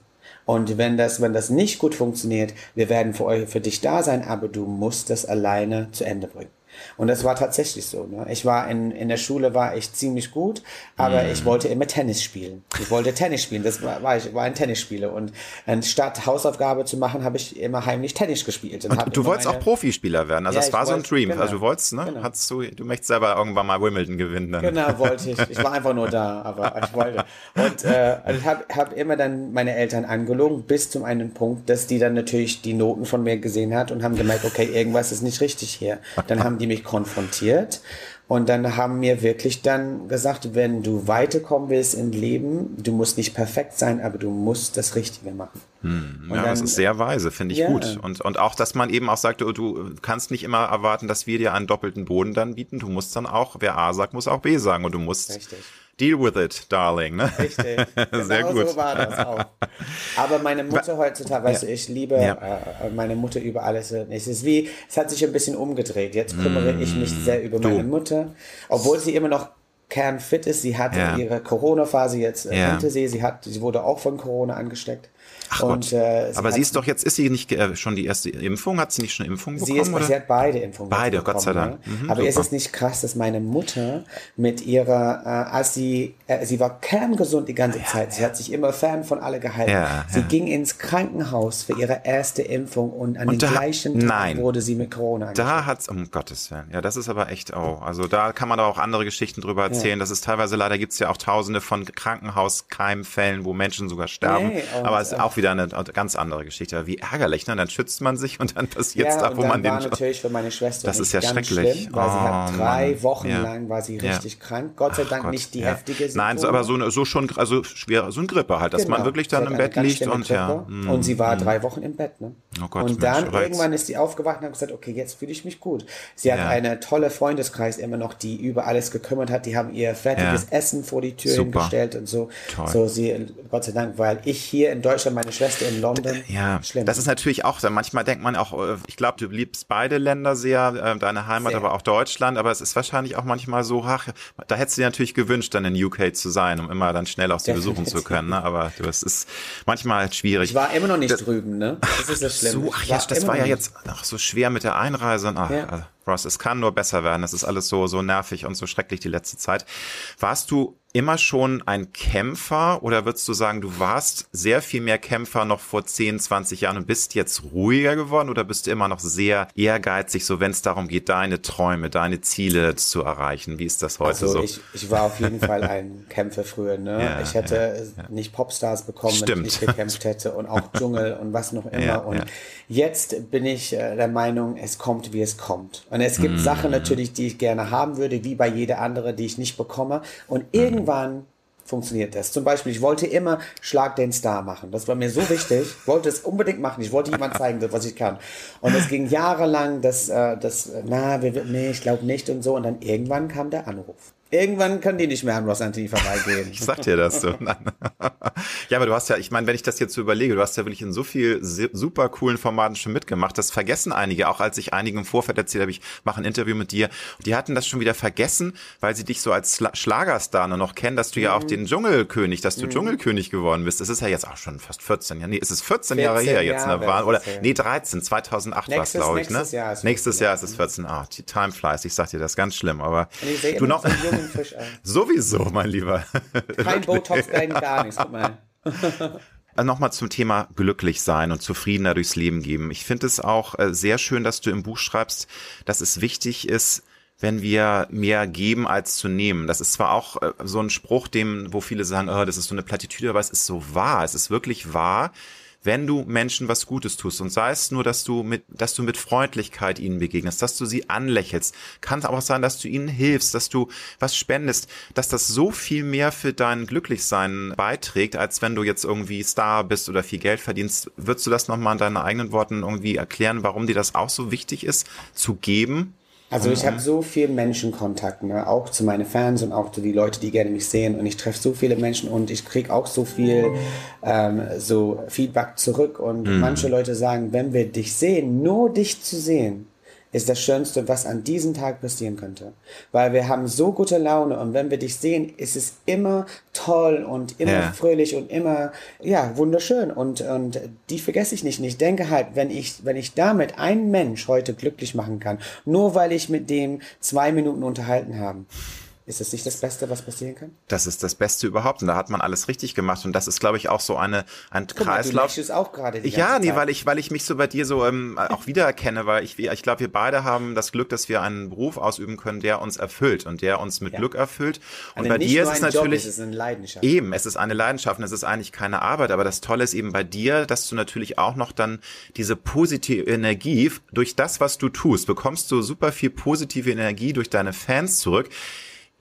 Speaker 3: Und wenn das, wenn das nicht gut funktioniert, wir werden für euch, für dich da sein, aber du musst das alleine zu Ende bringen. Und das war tatsächlich so. Ne? Ich war in, in der Schule war ich ziemlich gut, aber mm. ich wollte immer Tennis spielen. Ich wollte Tennis spielen. Das war, war ich war ein Tennisspieler und anstatt Hausaufgabe zu machen, habe ich immer heimlich Tennis gespielt.
Speaker 2: Und, und du wolltest meine, auch Profispieler werden. Also ja, das war so ein Dream. Genau, also du wolltest, ne? Genau. Hattest du, du möchtest selber irgendwann mal Wimbledon gewinnen. Dann.
Speaker 3: Genau, wollte ich. Ich war einfach nur da, aber ich wollte. Und äh, ich habe hab immer dann meine Eltern angelogen bis zum einen Punkt, dass die dann natürlich die Noten von mir gesehen hat und haben gemerkt, okay, irgendwas ist nicht richtig hier. Dann haben die mich konfrontiert und dann haben mir wirklich dann gesagt, wenn du weiterkommen willst im Leben, du musst nicht perfekt sein, aber du musst das Richtige machen.
Speaker 2: Hm, ja, dann, das ist sehr weise, finde ich ja. gut. Und, und auch, dass man eben auch sagt, du, du kannst nicht immer erwarten, dass wir dir einen doppelten Boden dann bieten. Du musst dann auch, wer A sagt, muss auch B sagen. Und du musst Richtig Deal with it, darling. Ne?
Speaker 3: Richtig. Sehr genau gut. so war das auch. Aber meine Mutter heutzutage, weißt ja. du, ich liebe ja. äh, meine Mutter über alles. Es ist wie, es hat sich ein bisschen umgedreht. Jetzt kümmere mm. ich mich sehr über du. meine Mutter, obwohl sie immer noch kernfit ist. Sie hatte ja. ihre Corona-Phase jetzt äh, hinter sie. Sie hat, sie wurde auch von Corona angesteckt.
Speaker 2: Ach und, Gott. Äh, sie Aber sie ist doch jetzt, ist sie nicht äh, schon die erste Impfung? Hat sie nicht schon Impfung bekommen?
Speaker 3: Sie, ist, oder? sie hat beide Impfungen
Speaker 2: Beide, bekommen, Gott sei Dank.
Speaker 3: Ne? Mhm, Aber super. ist es nicht krass, dass meine Mutter mit ihrer, äh, als sie, äh, sie war kerngesund die ganze ja, Zeit, sie ja. hat sich immer fern von alle gehalten. Ja, sie ging ins Krankenhaus für ihre erste Impfung und an und den da, gleichen Tag nein, wurde sie mit Corona
Speaker 2: Da hat's, um Gottes Willen. Ja, das ist aber echt auch, also da kann man auch andere Geschichten drüber erzählen. Das ist teilweise, leider gibt's ja auch tausende von Krankenhauskeimfällen, wo Menschen sogar sterben. Aber es ist auch wieder eine ganz andere Geschichte. Aber wie ärgerlich, ne? Dann schützt man sich und dann passiert
Speaker 3: ja,
Speaker 2: da, wo man
Speaker 3: den. natürlich für meine Schwester.
Speaker 2: Das ist ja schrecklich.
Speaker 3: Schlimm, weil oh, sie hat oh, drei Mann. Wochen ja. lang war sie richtig ja. krank. Gott sei Dank Gott, nicht die ja. heftige
Speaker 2: Symptome. Nein, so, aber so, so schon, also schwer, so ein Grippe halt, dass genau. man wirklich dann im Bett liegt und ja.
Speaker 3: Und sie war mm. drei Wochen im Bett, ne? Oh Gott, und dann Mensch, irgendwann ist sie aufgewacht und hat gesagt, okay, jetzt fühle ich mich gut. Sie hat eine tolle Freundeskreis immer noch, die über alles gekümmert hat. Die haben ihr fertiges Essen vor die Tür Super. hingestellt und so. Toll. So sie, Gott sei Dank, weil ich hier in Deutschland, meine Schwester in London,
Speaker 2: ja, schlimm. Das ist natürlich auch, manchmal denkt man auch, äh, ich glaube, du liebst beide Länder sehr, äh, deine Heimat, sehr. aber auch Deutschland, aber es ist wahrscheinlich auch manchmal so, ach, da hättest du dir natürlich gewünscht, dann in UK zu sein, um immer dann schnell auch sie besuchen zu können, ne? aber du, es ist manchmal schwierig.
Speaker 3: Ich war immer noch nicht das, drüben, ne? Das ist das Schlimme.
Speaker 2: So, ach ja, das war ja jetzt ach, so schwer mit der Einreise. Ach, ja. Also, Ross, es kann nur besser werden. Es ist alles so, so nervig und so schrecklich die letzte Zeit. Warst du immer schon ein Kämpfer oder würdest du sagen, du warst sehr viel mehr Kämpfer noch vor 10, 20 Jahren und bist jetzt ruhiger geworden oder bist du immer noch sehr ehrgeizig, so wenn es darum geht, deine Träume, deine Ziele zu erreichen? Wie ist das heute also
Speaker 3: so? Ich, ich war auf jeden Fall ein Kämpfer früher. Ne? Ja, ich hätte ja, ja. nicht Popstars bekommen, Stimmt. wenn ich nicht gekämpft hätte und auch Dschungel und was noch immer. und jetzt bin ich äh, der Meinung, es kommt, wie es kommt. Und es gibt mm. Sachen natürlich, die ich gerne haben würde, wie bei jeder andere, die ich nicht bekomme. Und irgendwie irgendwann funktioniert das. Zum Beispiel, ich wollte immer Schlag den Star machen. Das war mir so wichtig. Ich wollte es unbedingt machen. Ich wollte jemand zeigen, was ich kann. Und es ging jahrelang, dass, äh, das, na, wir, nee, ich glaube nicht und so. Und dann irgendwann kam der Anruf. Irgendwann können die nicht mehr an Ross Anthony vorbeigehen.
Speaker 2: ich sag dir das so. ja, aber du hast ja, ich meine, wenn ich das jetzt so überlege, du hast ja wirklich in so viel super coolen Formaten schon mitgemacht. Das vergessen einige, auch als ich einigen im Vorfeld erzählt habe, ich mache ein Interview mit dir. Die hatten das schon wieder vergessen, weil sie dich so als Schlagerstar nur noch kennen, dass du mhm. ja auch mhm. den Dschungelkönig, dass du mhm. Dschungelkönig geworden bist. Das ist ja jetzt auch schon fast 14 Jahre. Nee, es ist 14, 14 Jahre her jetzt. Ne? War, oder, nee, 13, 2008 war es, glaube ich. Ne? Nächstes Jahr ist, nächstes Jahr ist es 14. Ah, die Time flies. Ich sag dir, das ganz schlimm. Aber du noch... Fisch an. Sowieso, mein Lieber.
Speaker 3: Kein Botox, kein gar nichts. Guck mal.
Speaker 2: Also nochmal zum Thema glücklich sein und zufriedener durchs Leben geben. Ich finde es auch äh, sehr schön, dass du im Buch schreibst, dass es wichtig ist, wenn wir mehr geben als zu nehmen. Das ist zwar auch äh, so ein Spruch, dem, wo viele sagen, oh, das ist so eine Plattitüde, aber es ist so wahr. Es ist wirklich wahr, wenn du Menschen was Gutes tust und sei es nur, dass du mit, dass du mit Freundlichkeit ihnen begegnest, dass du sie anlächelst, kann aber auch sein, dass du ihnen hilfst, dass du was spendest, dass das so viel mehr für dein Glücklichsein beiträgt, als wenn du jetzt irgendwie Star bist oder viel Geld verdienst. Würdest du das nochmal in deinen eigenen Worten irgendwie erklären, warum dir das auch so wichtig ist, zu geben?
Speaker 3: Also ich habe so viel Menschenkontakt, ne? auch zu meinen Fans und auch zu die Leute, die gerne mich sehen. Und ich treffe so viele Menschen und ich kriege auch so viel ähm, so Feedback zurück. Und mhm. manche Leute sagen, wenn wir dich sehen, nur dich zu sehen, ist das Schönste, was an diesem Tag passieren könnte. Weil wir haben so gute Laune und wenn wir dich sehen, ist es immer toll und immer ja. fröhlich und immer, ja, wunderschön. Und, und die vergesse ich nicht. Und ich denke halt, wenn ich, wenn ich damit einen Mensch heute glücklich machen kann, nur weil ich mit dem zwei Minuten unterhalten habe, ist das nicht das Beste, was passieren kann?
Speaker 2: Das ist das Beste überhaupt und da hat man alles richtig gemacht und das ist, glaube ich, auch so eine ein Guck Kreislauf.
Speaker 3: Mal, du auch gerade
Speaker 2: ja, nee, weil ich weil ich mich so bei dir so ähm, auch wiedererkenne, weil ich ich glaube, wir beide haben das Glück, dass wir einen Beruf ausüben können, der uns erfüllt und der uns mit ja. Glück erfüllt. Und
Speaker 3: also
Speaker 2: bei dir ist es natürlich
Speaker 3: Job, es ist eine Leidenschaft.
Speaker 2: Eben, es ist eine Leidenschaft und es ist eigentlich keine Arbeit, aber das Tolle ist eben bei dir, dass du natürlich auch noch dann diese positive Energie durch das, was du tust, bekommst du super viel positive Energie durch deine Fans zurück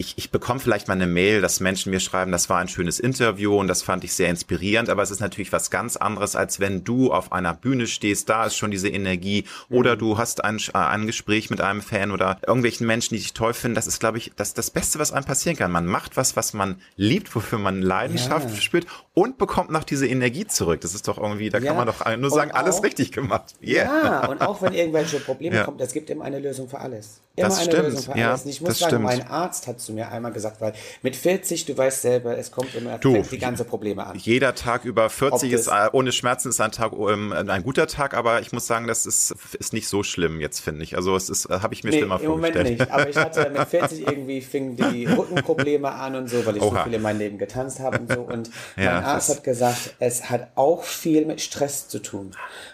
Speaker 2: ich, ich bekomme vielleicht mal eine Mail, dass Menschen mir schreiben, das war ein schönes Interview und das fand ich sehr inspirierend, aber es ist natürlich was ganz anderes, als wenn du auf einer Bühne stehst, da ist schon diese Energie oder mhm. du hast ein, äh, ein Gespräch mit einem Fan oder irgendwelchen Menschen, die dich toll finden. Das ist, glaube ich, das, das Beste, was einem passieren kann. Man macht was, was man liebt, wofür man Leidenschaft ja. spürt und bekommt noch diese Energie zurück. Das ist doch irgendwie, da ja. kann man doch nur sagen, auch, alles richtig gemacht.
Speaker 3: Yeah. Ja, und auch wenn irgendwelche Probleme ja. kommen, es gibt immer eine Lösung für alles. Immer
Speaker 2: das
Speaker 3: eine
Speaker 2: stimmt.
Speaker 3: Lösung für alles. ich muss sagen, stimmt. mein Arzt hat zu mir einmal gesagt, weil mit 40, du weißt selber, es kommt immer
Speaker 2: du,
Speaker 3: die ganze Probleme an.
Speaker 2: Jeder Tag über 40 ist äh, ohne Schmerzen ist ein Tag um, ähm, ein guter Tag, aber ich muss sagen, das ist ist nicht so schlimm jetzt finde ich. Also es ist äh, habe ich mir nee, schlimmer im vorgestellt. Moment nicht,
Speaker 3: aber ich hatte mit 40 irgendwie fingen die Rückenprobleme an und so, weil ich Oha. so viel in meinem Leben getanzt habe und so und ja, mein Arzt hat gesagt, es hat auch viel mit Stress zu tun.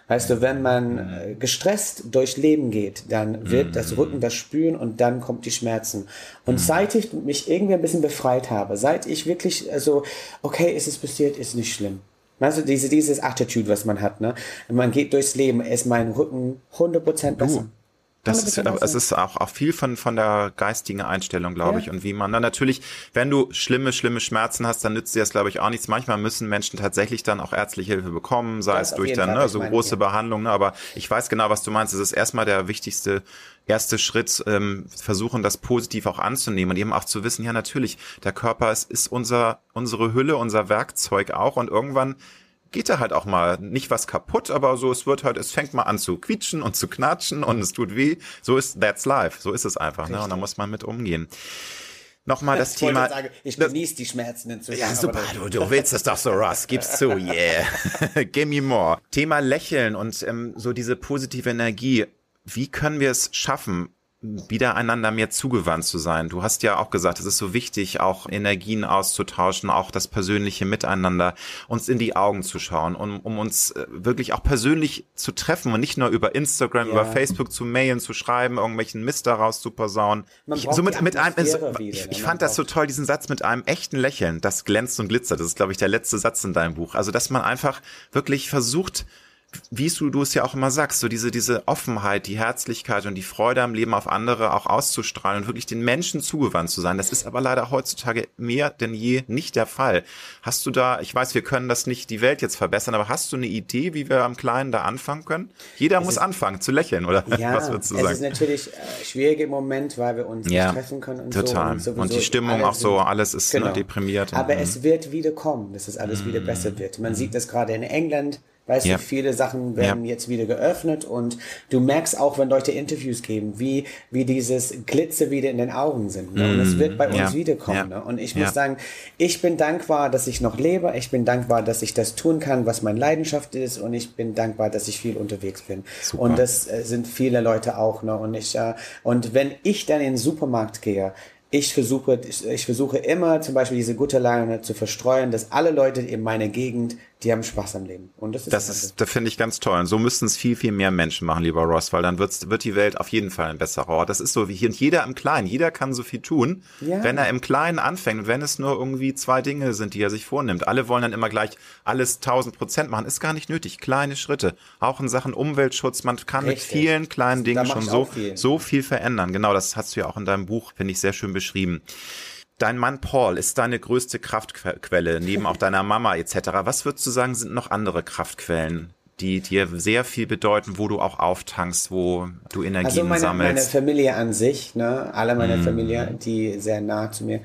Speaker 3: Weißt du, wenn man äh, gestresst durchs Leben geht, dann wird das Rücken das spüren und dann kommt die Schmerzen. Und seit ich mich irgendwie ein bisschen befreit habe, seit ich wirklich so, also, okay, ist es passiert, ist nicht schlimm. Weißt du, diese, dieses Attitude, was man hat, ne? Man geht durchs Leben, ist mein Rücken 100% besser. Du,
Speaker 2: das ist, es ist auch, auch viel von, von der geistigen Einstellung, glaube ja. ich. Und wie man dann natürlich, wenn du schlimme, schlimme Schmerzen hast, dann nützt dir das, glaube ich, auch nichts. Manchmal müssen Menschen tatsächlich dann auch ärztliche Hilfe bekommen, sei das es durch dann ne, so große ja. Behandlung. Ne, aber ich weiß genau, was du meinst. Es ist erstmal der wichtigste erste Schritt, ähm, versuchen, das positiv auch anzunehmen und eben auch zu wissen, ja, natürlich, der Körper ist, ist unser, unsere Hülle, unser Werkzeug auch und irgendwann geht da halt auch mal nicht was kaputt, aber so, es wird halt, es fängt mal an zu quietschen und zu knatschen und es tut weh. So ist, that's life. So ist es einfach, ne? Und da muss man mit umgehen. Nochmal das ich Thema.
Speaker 3: Sagen, ich genieße die Schmerzen inzwischen.
Speaker 2: Ja, super. Du, du willst es doch so, Ross. Gib's zu. Yeah. Give me more. Thema Lächeln und ähm, so diese positive Energie. Wie können wir es schaffen, wieder einander mehr zugewandt zu sein. Du hast ja auch gesagt, es ist so wichtig, auch Energien auszutauschen, auch das persönliche Miteinander, uns in die Augen zu schauen, um, um uns äh, wirklich auch persönlich zu treffen und nicht nur über Instagram, ja. über Facebook zu mailen, zu schreiben, irgendwelchen Mist daraus zu posaunen. Ich, so mit, mit einem, so, ich, ich fand das so toll, diesen Satz mit einem echten Lächeln, das glänzt und glitzert. Das ist, glaube ich, der letzte Satz in deinem Buch. Also, dass man einfach wirklich versucht, wie du, du es ja auch immer sagst, so diese, diese Offenheit, die Herzlichkeit und die Freude am Leben auf andere auch auszustrahlen und wirklich den Menschen zugewandt zu sein. Das ist aber leider heutzutage mehr denn je nicht der Fall. Hast du da, ich weiß, wir können das nicht die Welt jetzt verbessern, aber hast du eine Idee, wie wir am Kleinen da anfangen können? Jeder es muss ist, anfangen zu lächeln, oder
Speaker 3: ja, was würdest du sagen? Es ist natürlich äh, schwierig im Moment, weil wir uns ja, nicht treffen können und
Speaker 2: total.
Speaker 3: so.
Speaker 2: Und, und die Stimmung auch so, alles ist ne, genau. deprimiert.
Speaker 3: Aber und, es wird wieder kommen, dass es alles wieder besser wird. Man sieht das gerade in England, Weißt ja. du, viele Sachen werden ja. jetzt wieder geöffnet und du merkst auch, wenn Leute Interviews geben, wie, wie dieses Glitzer wieder in den Augen sind. Ne? Und es wird bei uns ja. wiederkommen. Ne? Und ich muss sagen, ich bin dankbar, dass ich noch lebe. Ich bin dankbar, dass ich das tun kann, was meine Leidenschaft ist. Und ich bin dankbar, dass ich viel unterwegs bin. Super. Und das äh, sind viele Leute auch. Ne? Und ich, äh, und wenn ich dann in den Supermarkt gehe, ich versuche, ich, ich versuche immer zum Beispiel diese gute Laune zu verstreuen, dass alle Leute in meiner Gegend die haben Spaß am Leben. Und das ist
Speaker 2: das ist, da finde ich ganz toll. Und so müssten es viel, viel mehr Menschen machen, lieber Ross, weil dann wird's, wird die Welt auf jeden Fall ein besserer Ort. Das ist so wie hier und jeder im Kleinen. Jeder kann so viel tun, ja. wenn er im Kleinen anfängt. Wenn es nur irgendwie zwei Dinge sind, die er sich vornimmt. Alle wollen dann immer gleich alles tausend Prozent machen. Ist gar nicht nötig. Kleine Schritte. Auch in Sachen Umweltschutz. Man kann Richtig. mit vielen kleinen Dingen schon so, viel. so viel verändern. Genau, das hast du ja auch in deinem Buch, finde ich, sehr schön beschrieben. Dein Mann Paul ist deine größte Kraftquelle, neben auch deiner Mama etc. Was würdest du sagen, sind noch andere Kraftquellen, die dir sehr viel bedeuten, wo du auch auftankst, wo du Energien also
Speaker 3: meine,
Speaker 2: sammelst?
Speaker 3: Meine Familie an sich, ne, alle meine mm. Familie, die sehr nah zu mir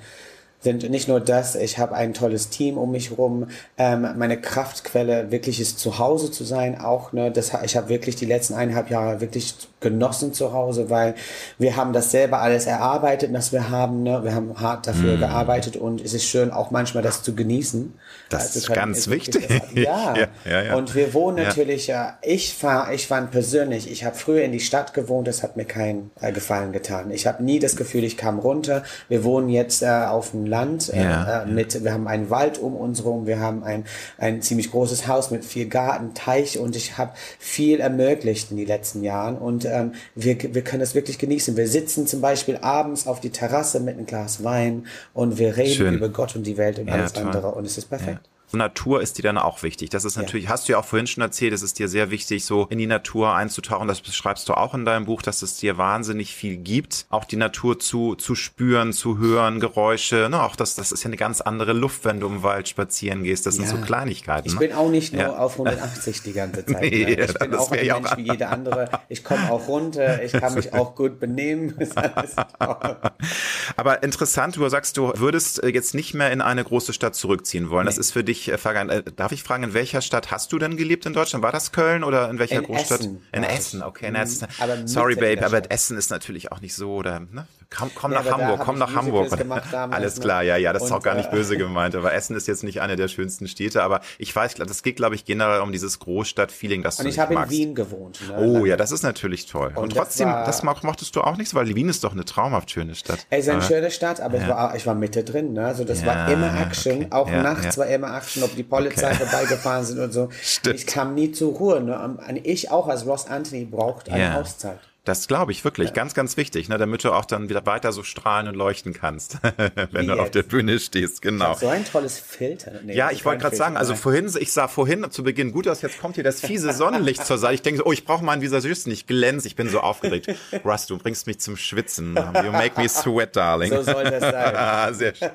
Speaker 3: sind nicht nur das, ich habe ein tolles Team um mich rum, ähm, meine Kraftquelle wirklich ist zu Hause zu sein, auch ne, das, ich habe wirklich die letzten eineinhalb Jahre wirklich genossen zu Hause, weil wir haben das selber alles erarbeitet, was wir haben, ne, wir haben hart dafür mm. gearbeitet und es ist schön auch manchmal das zu genießen.
Speaker 2: Das also, ist ganz wichtig.
Speaker 3: Ja. ja, ja, ja. und wir wohnen natürlich, ja. ich fahr, ich fand persönlich, ich habe früher in die Stadt gewohnt, das hat mir keinen äh, Gefallen getan. Ich habe nie das Gefühl, ich kam runter. Wir wohnen jetzt äh, auf dem Land äh, ja. äh, mit, wir haben einen Wald um uns rum, wir haben ein, ein ziemlich großes Haus mit viel Garten, Teich und ich habe viel ermöglicht in den letzten Jahren und ähm, wir, wir können das wirklich genießen. Wir sitzen zum Beispiel abends auf die Terrasse mit einem Glas Wein und wir reden Schön. über Gott und die Welt und ja, alles toll. andere und es ist perfekt. Ja.
Speaker 2: Natur ist dir dann auch wichtig. Das ist natürlich, ja. hast du ja auch vorhin schon erzählt, es ist dir sehr wichtig, so in die Natur einzutauchen. Das beschreibst du auch in deinem Buch, dass es dir wahnsinnig viel gibt, auch die Natur zu, zu spüren, zu hören, Geräusche. Na, auch das, das ist ja eine ganz andere Luft, wenn du im Wald spazieren gehst. Das ja. sind so Kleinigkeiten.
Speaker 3: Ich ne? bin auch nicht nur ja. auf 180 die ganze Zeit. nee, ne? Ich bin auch ein Mensch auch wie jeder andere. Ich komme auch runter, ich kann mich auch gut benehmen.
Speaker 2: Aber interessant, du sagst, du würdest jetzt nicht mehr in eine große Stadt zurückziehen wollen. Nee. Das ist für dich ich äh, äh, darf ich fragen, in welcher Stadt hast du denn gelebt in Deutschland? War das Köln oder in welcher
Speaker 3: in
Speaker 2: Großstadt?
Speaker 3: Essen.
Speaker 2: In Essen, okay. In Essen. Aber Sorry, Babe, aber Essen ist natürlich auch nicht so, oder, ne? Komm, komm ja, nach Hamburg, komm nach Hamburg. Alles ne? klar, ja, ja, das und, ist auch gar nicht äh, böse gemeint. Aber Essen ist jetzt nicht eine der schönsten Städte, aber ich weiß, das geht, glaube ich, generell um dieses Großstadt-Feeling, das
Speaker 3: und
Speaker 2: du
Speaker 3: ich habe in Wien gewohnt.
Speaker 2: Ne? Oh ja, das ist natürlich toll. Und, und trotzdem, das, war, das mochtest du auch nicht, weil Wien ist doch eine traumhaft schöne Stadt.
Speaker 3: Es ist eine schöne Stadt, aber ja. ich war, ich war Mitte drin, ne? Also das ja, war immer Action, okay. auch nachts war immer Action, ob die Polizei okay. vorbeigefahren sind und so. Stimmt. Ich kam nie zur Ruhe. Ne? Ich auch als Ross Anthony braucht eine Auszeit.
Speaker 2: Das glaube ich wirklich, ja. ganz, ganz wichtig, ne, damit du auch dann wieder weiter so strahlen und leuchten kannst, wenn du auf der Bühne stehst, genau.
Speaker 3: So ein tolles Filter.
Speaker 2: Nee, ja, ich wollte gerade sagen, also vorhin, ich sah vorhin zu Beginn gut aus, jetzt kommt hier das fiese Sonnenlicht zur Seite. Ich denke so, oh, ich brauche mal einen Visagisten, ich glänze, ich bin so aufgeregt. Russ, du bringst mich zum Schwitzen. You make me sweat, darling.
Speaker 3: So soll das sein.
Speaker 2: sehr schön.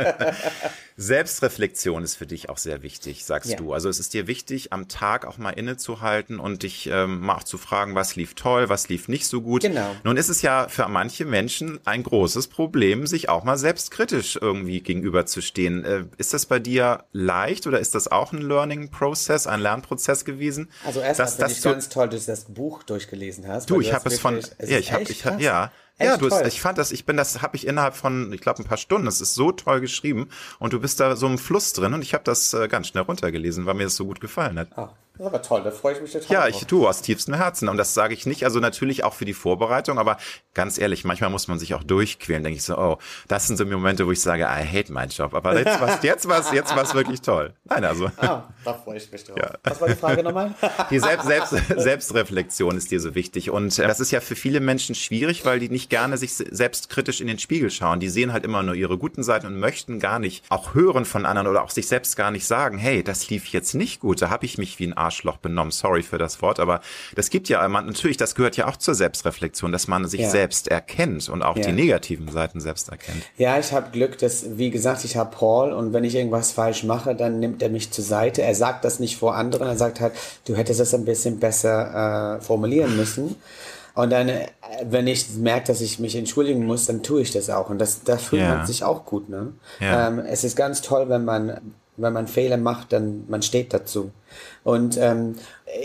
Speaker 2: Selbstreflexion ist für dich auch sehr wichtig, sagst ja. du. Also es ist dir wichtig, am Tag auch mal innezuhalten und dich ähm, mal auch zu fragen, was lief toll, was lief nicht so gut.
Speaker 3: Genau.
Speaker 2: Nun ist es ja für manche Menschen ein großes Problem, sich auch mal selbstkritisch irgendwie gegenüberzustehen. Äh, ist das bei dir leicht oder ist das auch ein Learning Process, ein Lernprozess gewesen?
Speaker 3: Also erstmal finde ich ganz toll, dass du das Buch durchgelesen hast.
Speaker 2: Du, ich habe es von, ja, ich habe, ich, ja, Echt ja, du hast, ich fand das, ich bin das, habe ich innerhalb von, ich glaube, ein paar Stunden. Es ist so toll geschrieben. Und du bist da so im Fluss drin. Und ich habe das äh, ganz schnell runtergelesen, weil mir das so gut gefallen hat.
Speaker 3: Ah, das aber toll, da freue ich mich total.
Speaker 2: Ja, ich tue aus tiefstem Herzen und das sage ich nicht, also natürlich auch für die Vorbereitung, aber ganz ehrlich, manchmal muss man sich auch durchquälen. Denke ich so, oh, das sind so Momente, wo ich sage, I hate my job. Aber jetzt war jetzt war's, jetzt war's wirklich toll. Nein, also.
Speaker 3: Ah, da freue ich mich drauf. Ja. Was war die Frage nochmal?
Speaker 2: die Selbst, Selbst, Selbstreflexion ist dir so wichtig und äh, das ist ja für viele Menschen schwierig, weil die nicht gerne sich selbst kritisch in den Spiegel schauen. Die sehen halt immer nur ihre guten Seiten und möchten gar nicht auch hören von anderen oder auch sich selbst gar nicht sagen, hey, das lief jetzt nicht gut, da habe ich mich wie ein Arschloch benommen. Sorry für das Wort, aber das gibt ja, man, natürlich, das gehört ja auch zur Selbstreflexion, dass man sich ja. selbst erkennt und auch ja. die negativen Seiten selbst erkennt.
Speaker 3: Ja, ich habe Glück, dass, wie gesagt, ich habe Paul und wenn ich irgendwas falsch mache, dann nimmt er mich zur Seite. Er sagt das nicht vor anderen, er sagt halt, du hättest es ein bisschen besser äh, formulieren müssen. Und dann, äh, wenn ich merke, dass ich mich entschuldigen muss, dann tue ich das auch. Und das, da fühlt ja. man sich auch gut. Ne? Ja. Ähm, es ist ganz toll, wenn man, wenn man Fehler macht, dann man steht dazu. Und ähm,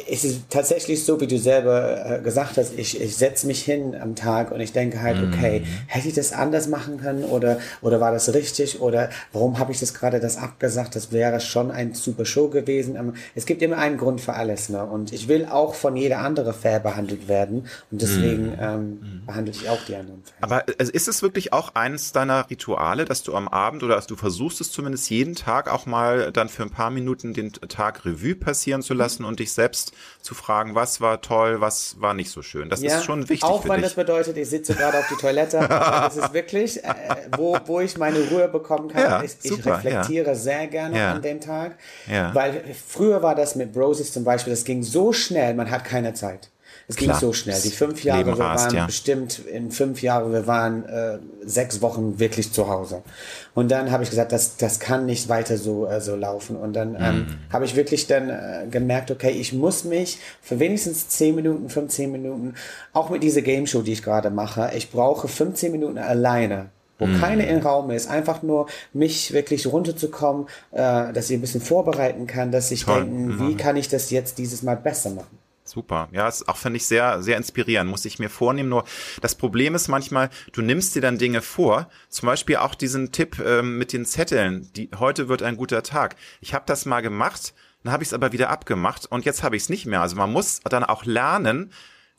Speaker 3: es ist tatsächlich so, wie du selber äh, gesagt hast, ich, ich setze mich hin am Tag und ich denke halt, mhm. okay, hätte ich das anders machen können oder, oder war das richtig oder warum habe ich das gerade das abgesagt? Das wäre schon ein super Show gewesen. Ähm, es gibt immer einen Grund für alles. Ne? Und ich will auch von jeder andere fair behandelt werden und deswegen mhm. ähm, mhm. behandle ich auch die anderen fair.
Speaker 2: Aber ist es wirklich auch eines deiner Rituale, dass du am Abend oder dass du versuchst es zumindest jeden Tag auch mal dann für ein paar Minuten den Tag Revue passieren zu lassen und dich selbst zu fragen, was war toll, was war nicht so schön. Das ja, ist schon wichtig.
Speaker 3: Auch
Speaker 2: wenn
Speaker 3: dich. das bedeutet, ich sitze gerade auf die Toilette, das ist wirklich, äh, wo, wo ich meine Ruhe bekommen kann. Ja, ich, ich reflektiere ja. sehr gerne an dem Tag. Weil früher war das mit Broses zum Beispiel, das ging so schnell, man hat keine Zeit. Es ging so schnell. Die fünf Jahre, wir waren ja. bestimmt in fünf Jahren, wir waren äh, sechs Wochen wirklich zu Hause. Und dann habe ich gesagt, das, das kann nicht weiter so, äh, so laufen. Und dann ähm, mhm. habe ich wirklich dann äh, gemerkt, okay, ich muss mich für wenigstens zehn Minuten, 15 Minuten, auch mit dieser Game Show, die ich gerade mache, ich brauche 15 Minuten alleine wo mm. keine im Raum ist, einfach nur mich wirklich runterzukommen, äh, dass ich ein bisschen vorbereiten kann, dass ich Toll. denken, wie kann ich das jetzt dieses Mal besser machen.
Speaker 2: Super. Ja, ist auch, finde ich, sehr, sehr inspirierend. Muss ich mir vornehmen. Nur das Problem ist manchmal, du nimmst dir dann Dinge vor. Zum Beispiel auch diesen Tipp ähm, mit den Zetteln. Die, heute wird ein guter Tag. Ich habe das mal gemacht, dann habe ich es aber wieder abgemacht und jetzt habe ich es nicht mehr. Also man muss dann auch lernen,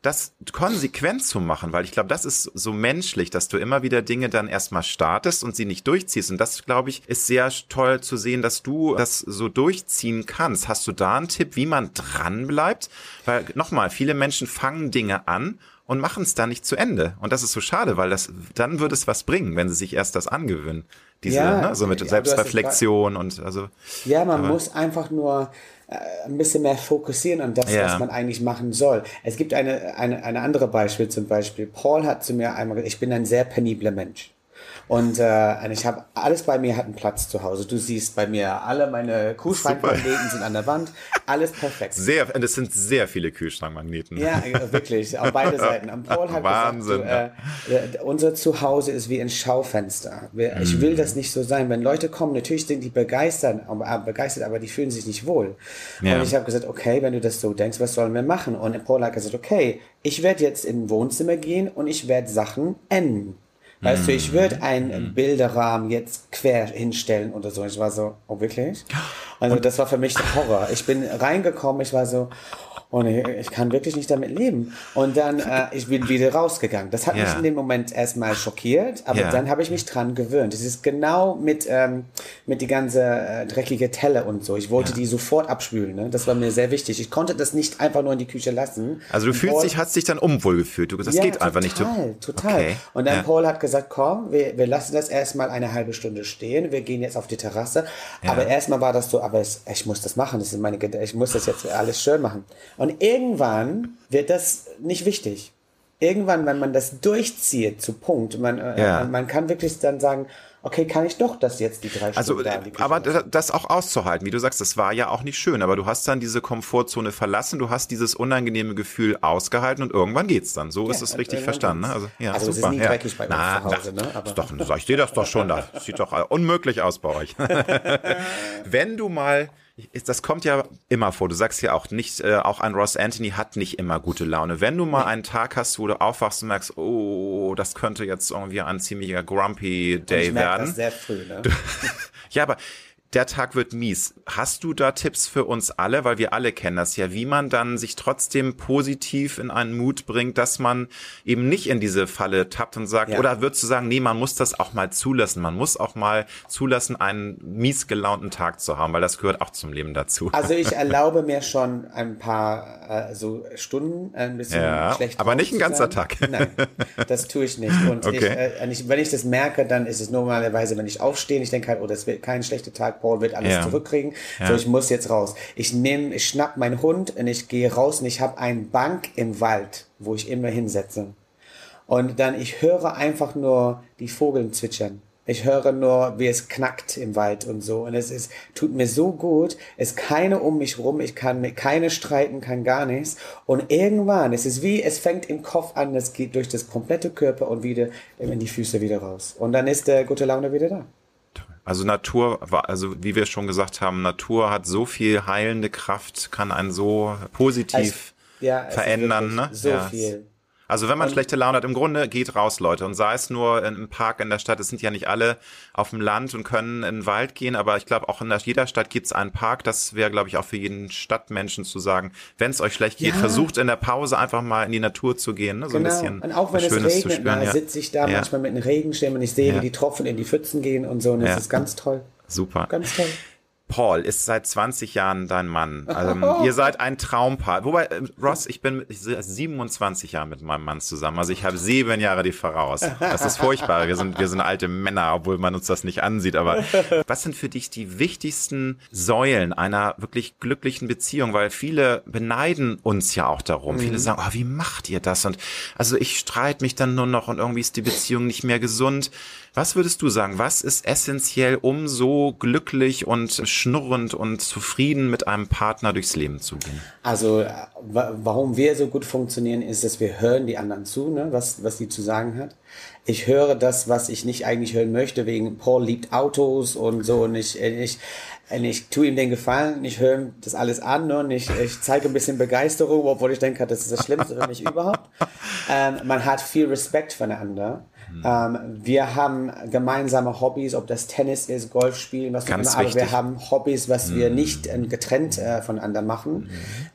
Speaker 2: das konsequent zu machen, weil ich glaube, das ist so menschlich, dass du immer wieder Dinge dann erstmal startest und sie nicht durchziehst. Und das, glaube ich, ist sehr toll zu sehen, dass du das so durchziehen kannst. Hast du da einen Tipp, wie man dran bleibt? Weil nochmal, viele Menschen fangen Dinge an und machen es dann nicht zu Ende. Und das ist so schade, weil das dann würde es was bringen, wenn sie sich erst das angewöhnen. Diese, ja, ne, so mit ja, Selbstreflexion und also.
Speaker 3: Ja, man muss einfach nur ein bisschen mehr fokussieren an das, ja. was man eigentlich machen soll. Es gibt eine, eine, eine andere Beispiel zum Beispiel. Paul hat zu mir einmal gesagt, ich bin ein sehr penibler Mensch. Und äh, ich habe alles bei mir hat einen Platz zu Hause. Du siehst bei mir alle meine Kühlschrankmagneten sind an der Wand, alles perfekt.
Speaker 2: Sehr, das sind sehr viele Kühlschrankmagneten.
Speaker 3: Ja, wirklich, auf beide Seiten. Und Paul hat Wahnsinn. gesagt, du, äh, unser Zuhause ist wie ein Schaufenster. Ich will das nicht so sein. Wenn Leute kommen, natürlich sind die begeistert, aber, begeistert, aber die fühlen sich nicht wohl. Ja. Und ich habe gesagt, okay, wenn du das so denkst, was sollen wir machen? Und Paul hat gesagt, okay, ich werde jetzt in ein Wohnzimmer gehen und ich werde Sachen enden. Weißt du, ich würde einen mhm. Bilderrahmen jetzt quer hinstellen oder so. Ich war so, oh wirklich? Also das war für mich der Horror. Ich bin reingekommen, ich war so, und ich, ich kann wirklich nicht damit leben. Und dann, äh, ich bin wieder rausgegangen. Das hat ja. mich in dem Moment erstmal schockiert, aber ja. dann habe ich mich dran gewöhnt. Es ist genau mit, ähm, mit die ganze äh, dreckige Telle und so. Ich wollte ja. die sofort abspülen. Ne? Das war mir sehr wichtig. Ich konnte das nicht einfach nur in die Küche lassen.
Speaker 2: Also du fühlst dich, hast dich dann unwohl gefühlt. Du, das geht total, einfach nicht.
Speaker 3: Total, total. Okay. Und dann Paul hat gesagt, komm, wir, wir lassen das erstmal eine halbe Stunde stehen. Wir gehen jetzt auf die Terrasse. Aber erstmal war das so, aber es, ich muss das machen. Das ist meine, ich muss das jetzt alles schön machen. Und irgendwann wird das nicht wichtig. Irgendwann, wenn man das durchzieht zu Punkt, man, äh, ja. man kann wirklich dann sagen, okay, kann ich doch das jetzt die drei
Speaker 2: also, Stunden
Speaker 3: Also,
Speaker 2: aber das auch auszuhalten, wie du sagst, das war ja auch nicht schön, aber du hast dann diese Komfortzone verlassen, du hast dieses unangenehme Gefühl ausgehalten und irgendwann geht's dann. So ja, ist es richtig verstanden. Ne? Also, ja,
Speaker 3: also
Speaker 2: super.
Speaker 3: es ist nie dreckig bei uns Na, zu Hause,
Speaker 2: ne? Aber doch, ich sehe das doch schon, das sieht doch unmöglich aus bei euch. Wenn du mal das kommt ja immer vor. Du sagst ja auch nicht, äh, auch ein Ross Anthony hat nicht immer gute Laune. Wenn du mal einen Tag hast, wo du aufwachst und merkst, oh, das könnte jetzt irgendwie ein ziemlicher Grumpy Day ich werden. Das
Speaker 3: sehr früh, ne?
Speaker 2: ja, aber der Tag wird mies. Hast du da Tipps für uns alle, weil wir alle kennen das ja, wie man dann sich trotzdem positiv in einen Mut bringt, dass man eben nicht in diese Falle tappt und sagt, ja. oder würdest du sagen, nee, man muss das auch mal zulassen, man muss auch mal zulassen, einen mies gelaunten Tag zu haben, weil das gehört auch zum Leben dazu.
Speaker 3: Also ich erlaube mir schon ein paar äh, so Stunden ein bisschen ja, schlecht.
Speaker 2: Aber nicht ein ganzer. Tag.
Speaker 3: Nein, das tue ich nicht. Und okay. ich, äh, wenn ich das merke, dann ist es normalerweise, wenn ich aufstehe, ich denke halt, oh, das wird kein schlechter Tag, Paul wird alles ja. zurückkriegen. Ja. So, ich muss jetzt raus. Ich nehme, ich schnapp meinen Hund und ich gehe raus und ich habe eine Bank im Wald, wo ich immer hinsetze. Und dann, ich höre einfach nur die Vögel zwitschern. Ich höre nur, wie es knackt im Wald und so. Und es ist, tut mir so gut. Es ist keine um mich rum. Ich kann mit keine streiten, kann gar nichts. Und irgendwann, es ist wie, es fängt im Kopf an, es geht durch das komplette Körper und wieder in die Füße wieder raus. Und dann ist der gute Laune wieder da.
Speaker 2: Also Natur, also wie wir schon gesagt haben, Natur hat so viel heilende Kraft, kann einen so positiv es, ja, verändern. Ne?
Speaker 3: So ja, viel.
Speaker 2: Also wenn man und schlechte Laune hat, im Grunde geht raus, Leute. Und sei es nur im Park in der Stadt, es sind ja nicht alle auf dem Land und können in den Wald gehen, aber ich glaube, auch in jeder Stadt gibt es einen Park. Das wäre, glaube ich, auch für jeden Stadtmenschen zu sagen, wenn es euch schlecht geht, ja. versucht in der Pause einfach mal in die Natur zu gehen. Ne? So
Speaker 3: genau.
Speaker 2: ein bisschen.
Speaker 3: Und auch wenn es regnet, dann ja. sitze ich da ja. manchmal mit einem Regenschirm und ich sehe, wie die Tropfen in die Pfützen gehen und so. Und das ist ganz toll.
Speaker 2: Super.
Speaker 3: Ganz toll.
Speaker 2: Paul ist seit 20 Jahren dein Mann. Also, ihr seid ein Traumpaar. Wobei, äh, Ross, ich bin 27 Jahre mit meinem Mann zusammen. Also ich habe sieben Jahre die voraus. Das ist furchtbar. Wir sind, wir sind alte Männer, obwohl man uns das nicht ansieht. Aber was sind für dich die wichtigsten Säulen einer wirklich glücklichen Beziehung? Weil viele beneiden uns ja auch darum. Mhm. Viele sagen, oh, wie macht ihr das? Und also ich streite mich dann nur noch und irgendwie ist die Beziehung nicht mehr gesund. Was würdest du sagen? Was ist essentiell, um so glücklich und schnurrend und zufrieden mit einem Partner durchs Leben zu gehen?
Speaker 3: Also, warum wir so gut funktionieren, ist, dass wir hören die anderen zu, ne? was, was die zu sagen hat. Ich höre das, was ich nicht eigentlich hören möchte, wegen Paul liebt Autos und so und ich, ich, ich tue ihm den Gefallen, ich höre ihm das alles an ne? und ich, ich zeige ein bisschen Begeisterung, obwohl ich denke, das ist das Schlimmste für mich überhaupt. Ähm, man hat viel Respekt voneinander. Mhm. Ähm, wir haben gemeinsame Hobbys, ob das Tennis ist, Golf spielen, was
Speaker 2: Ganz
Speaker 3: auch immer, aber wir haben Hobbys, was mhm. wir nicht äh, getrennt äh, voneinander machen, mhm.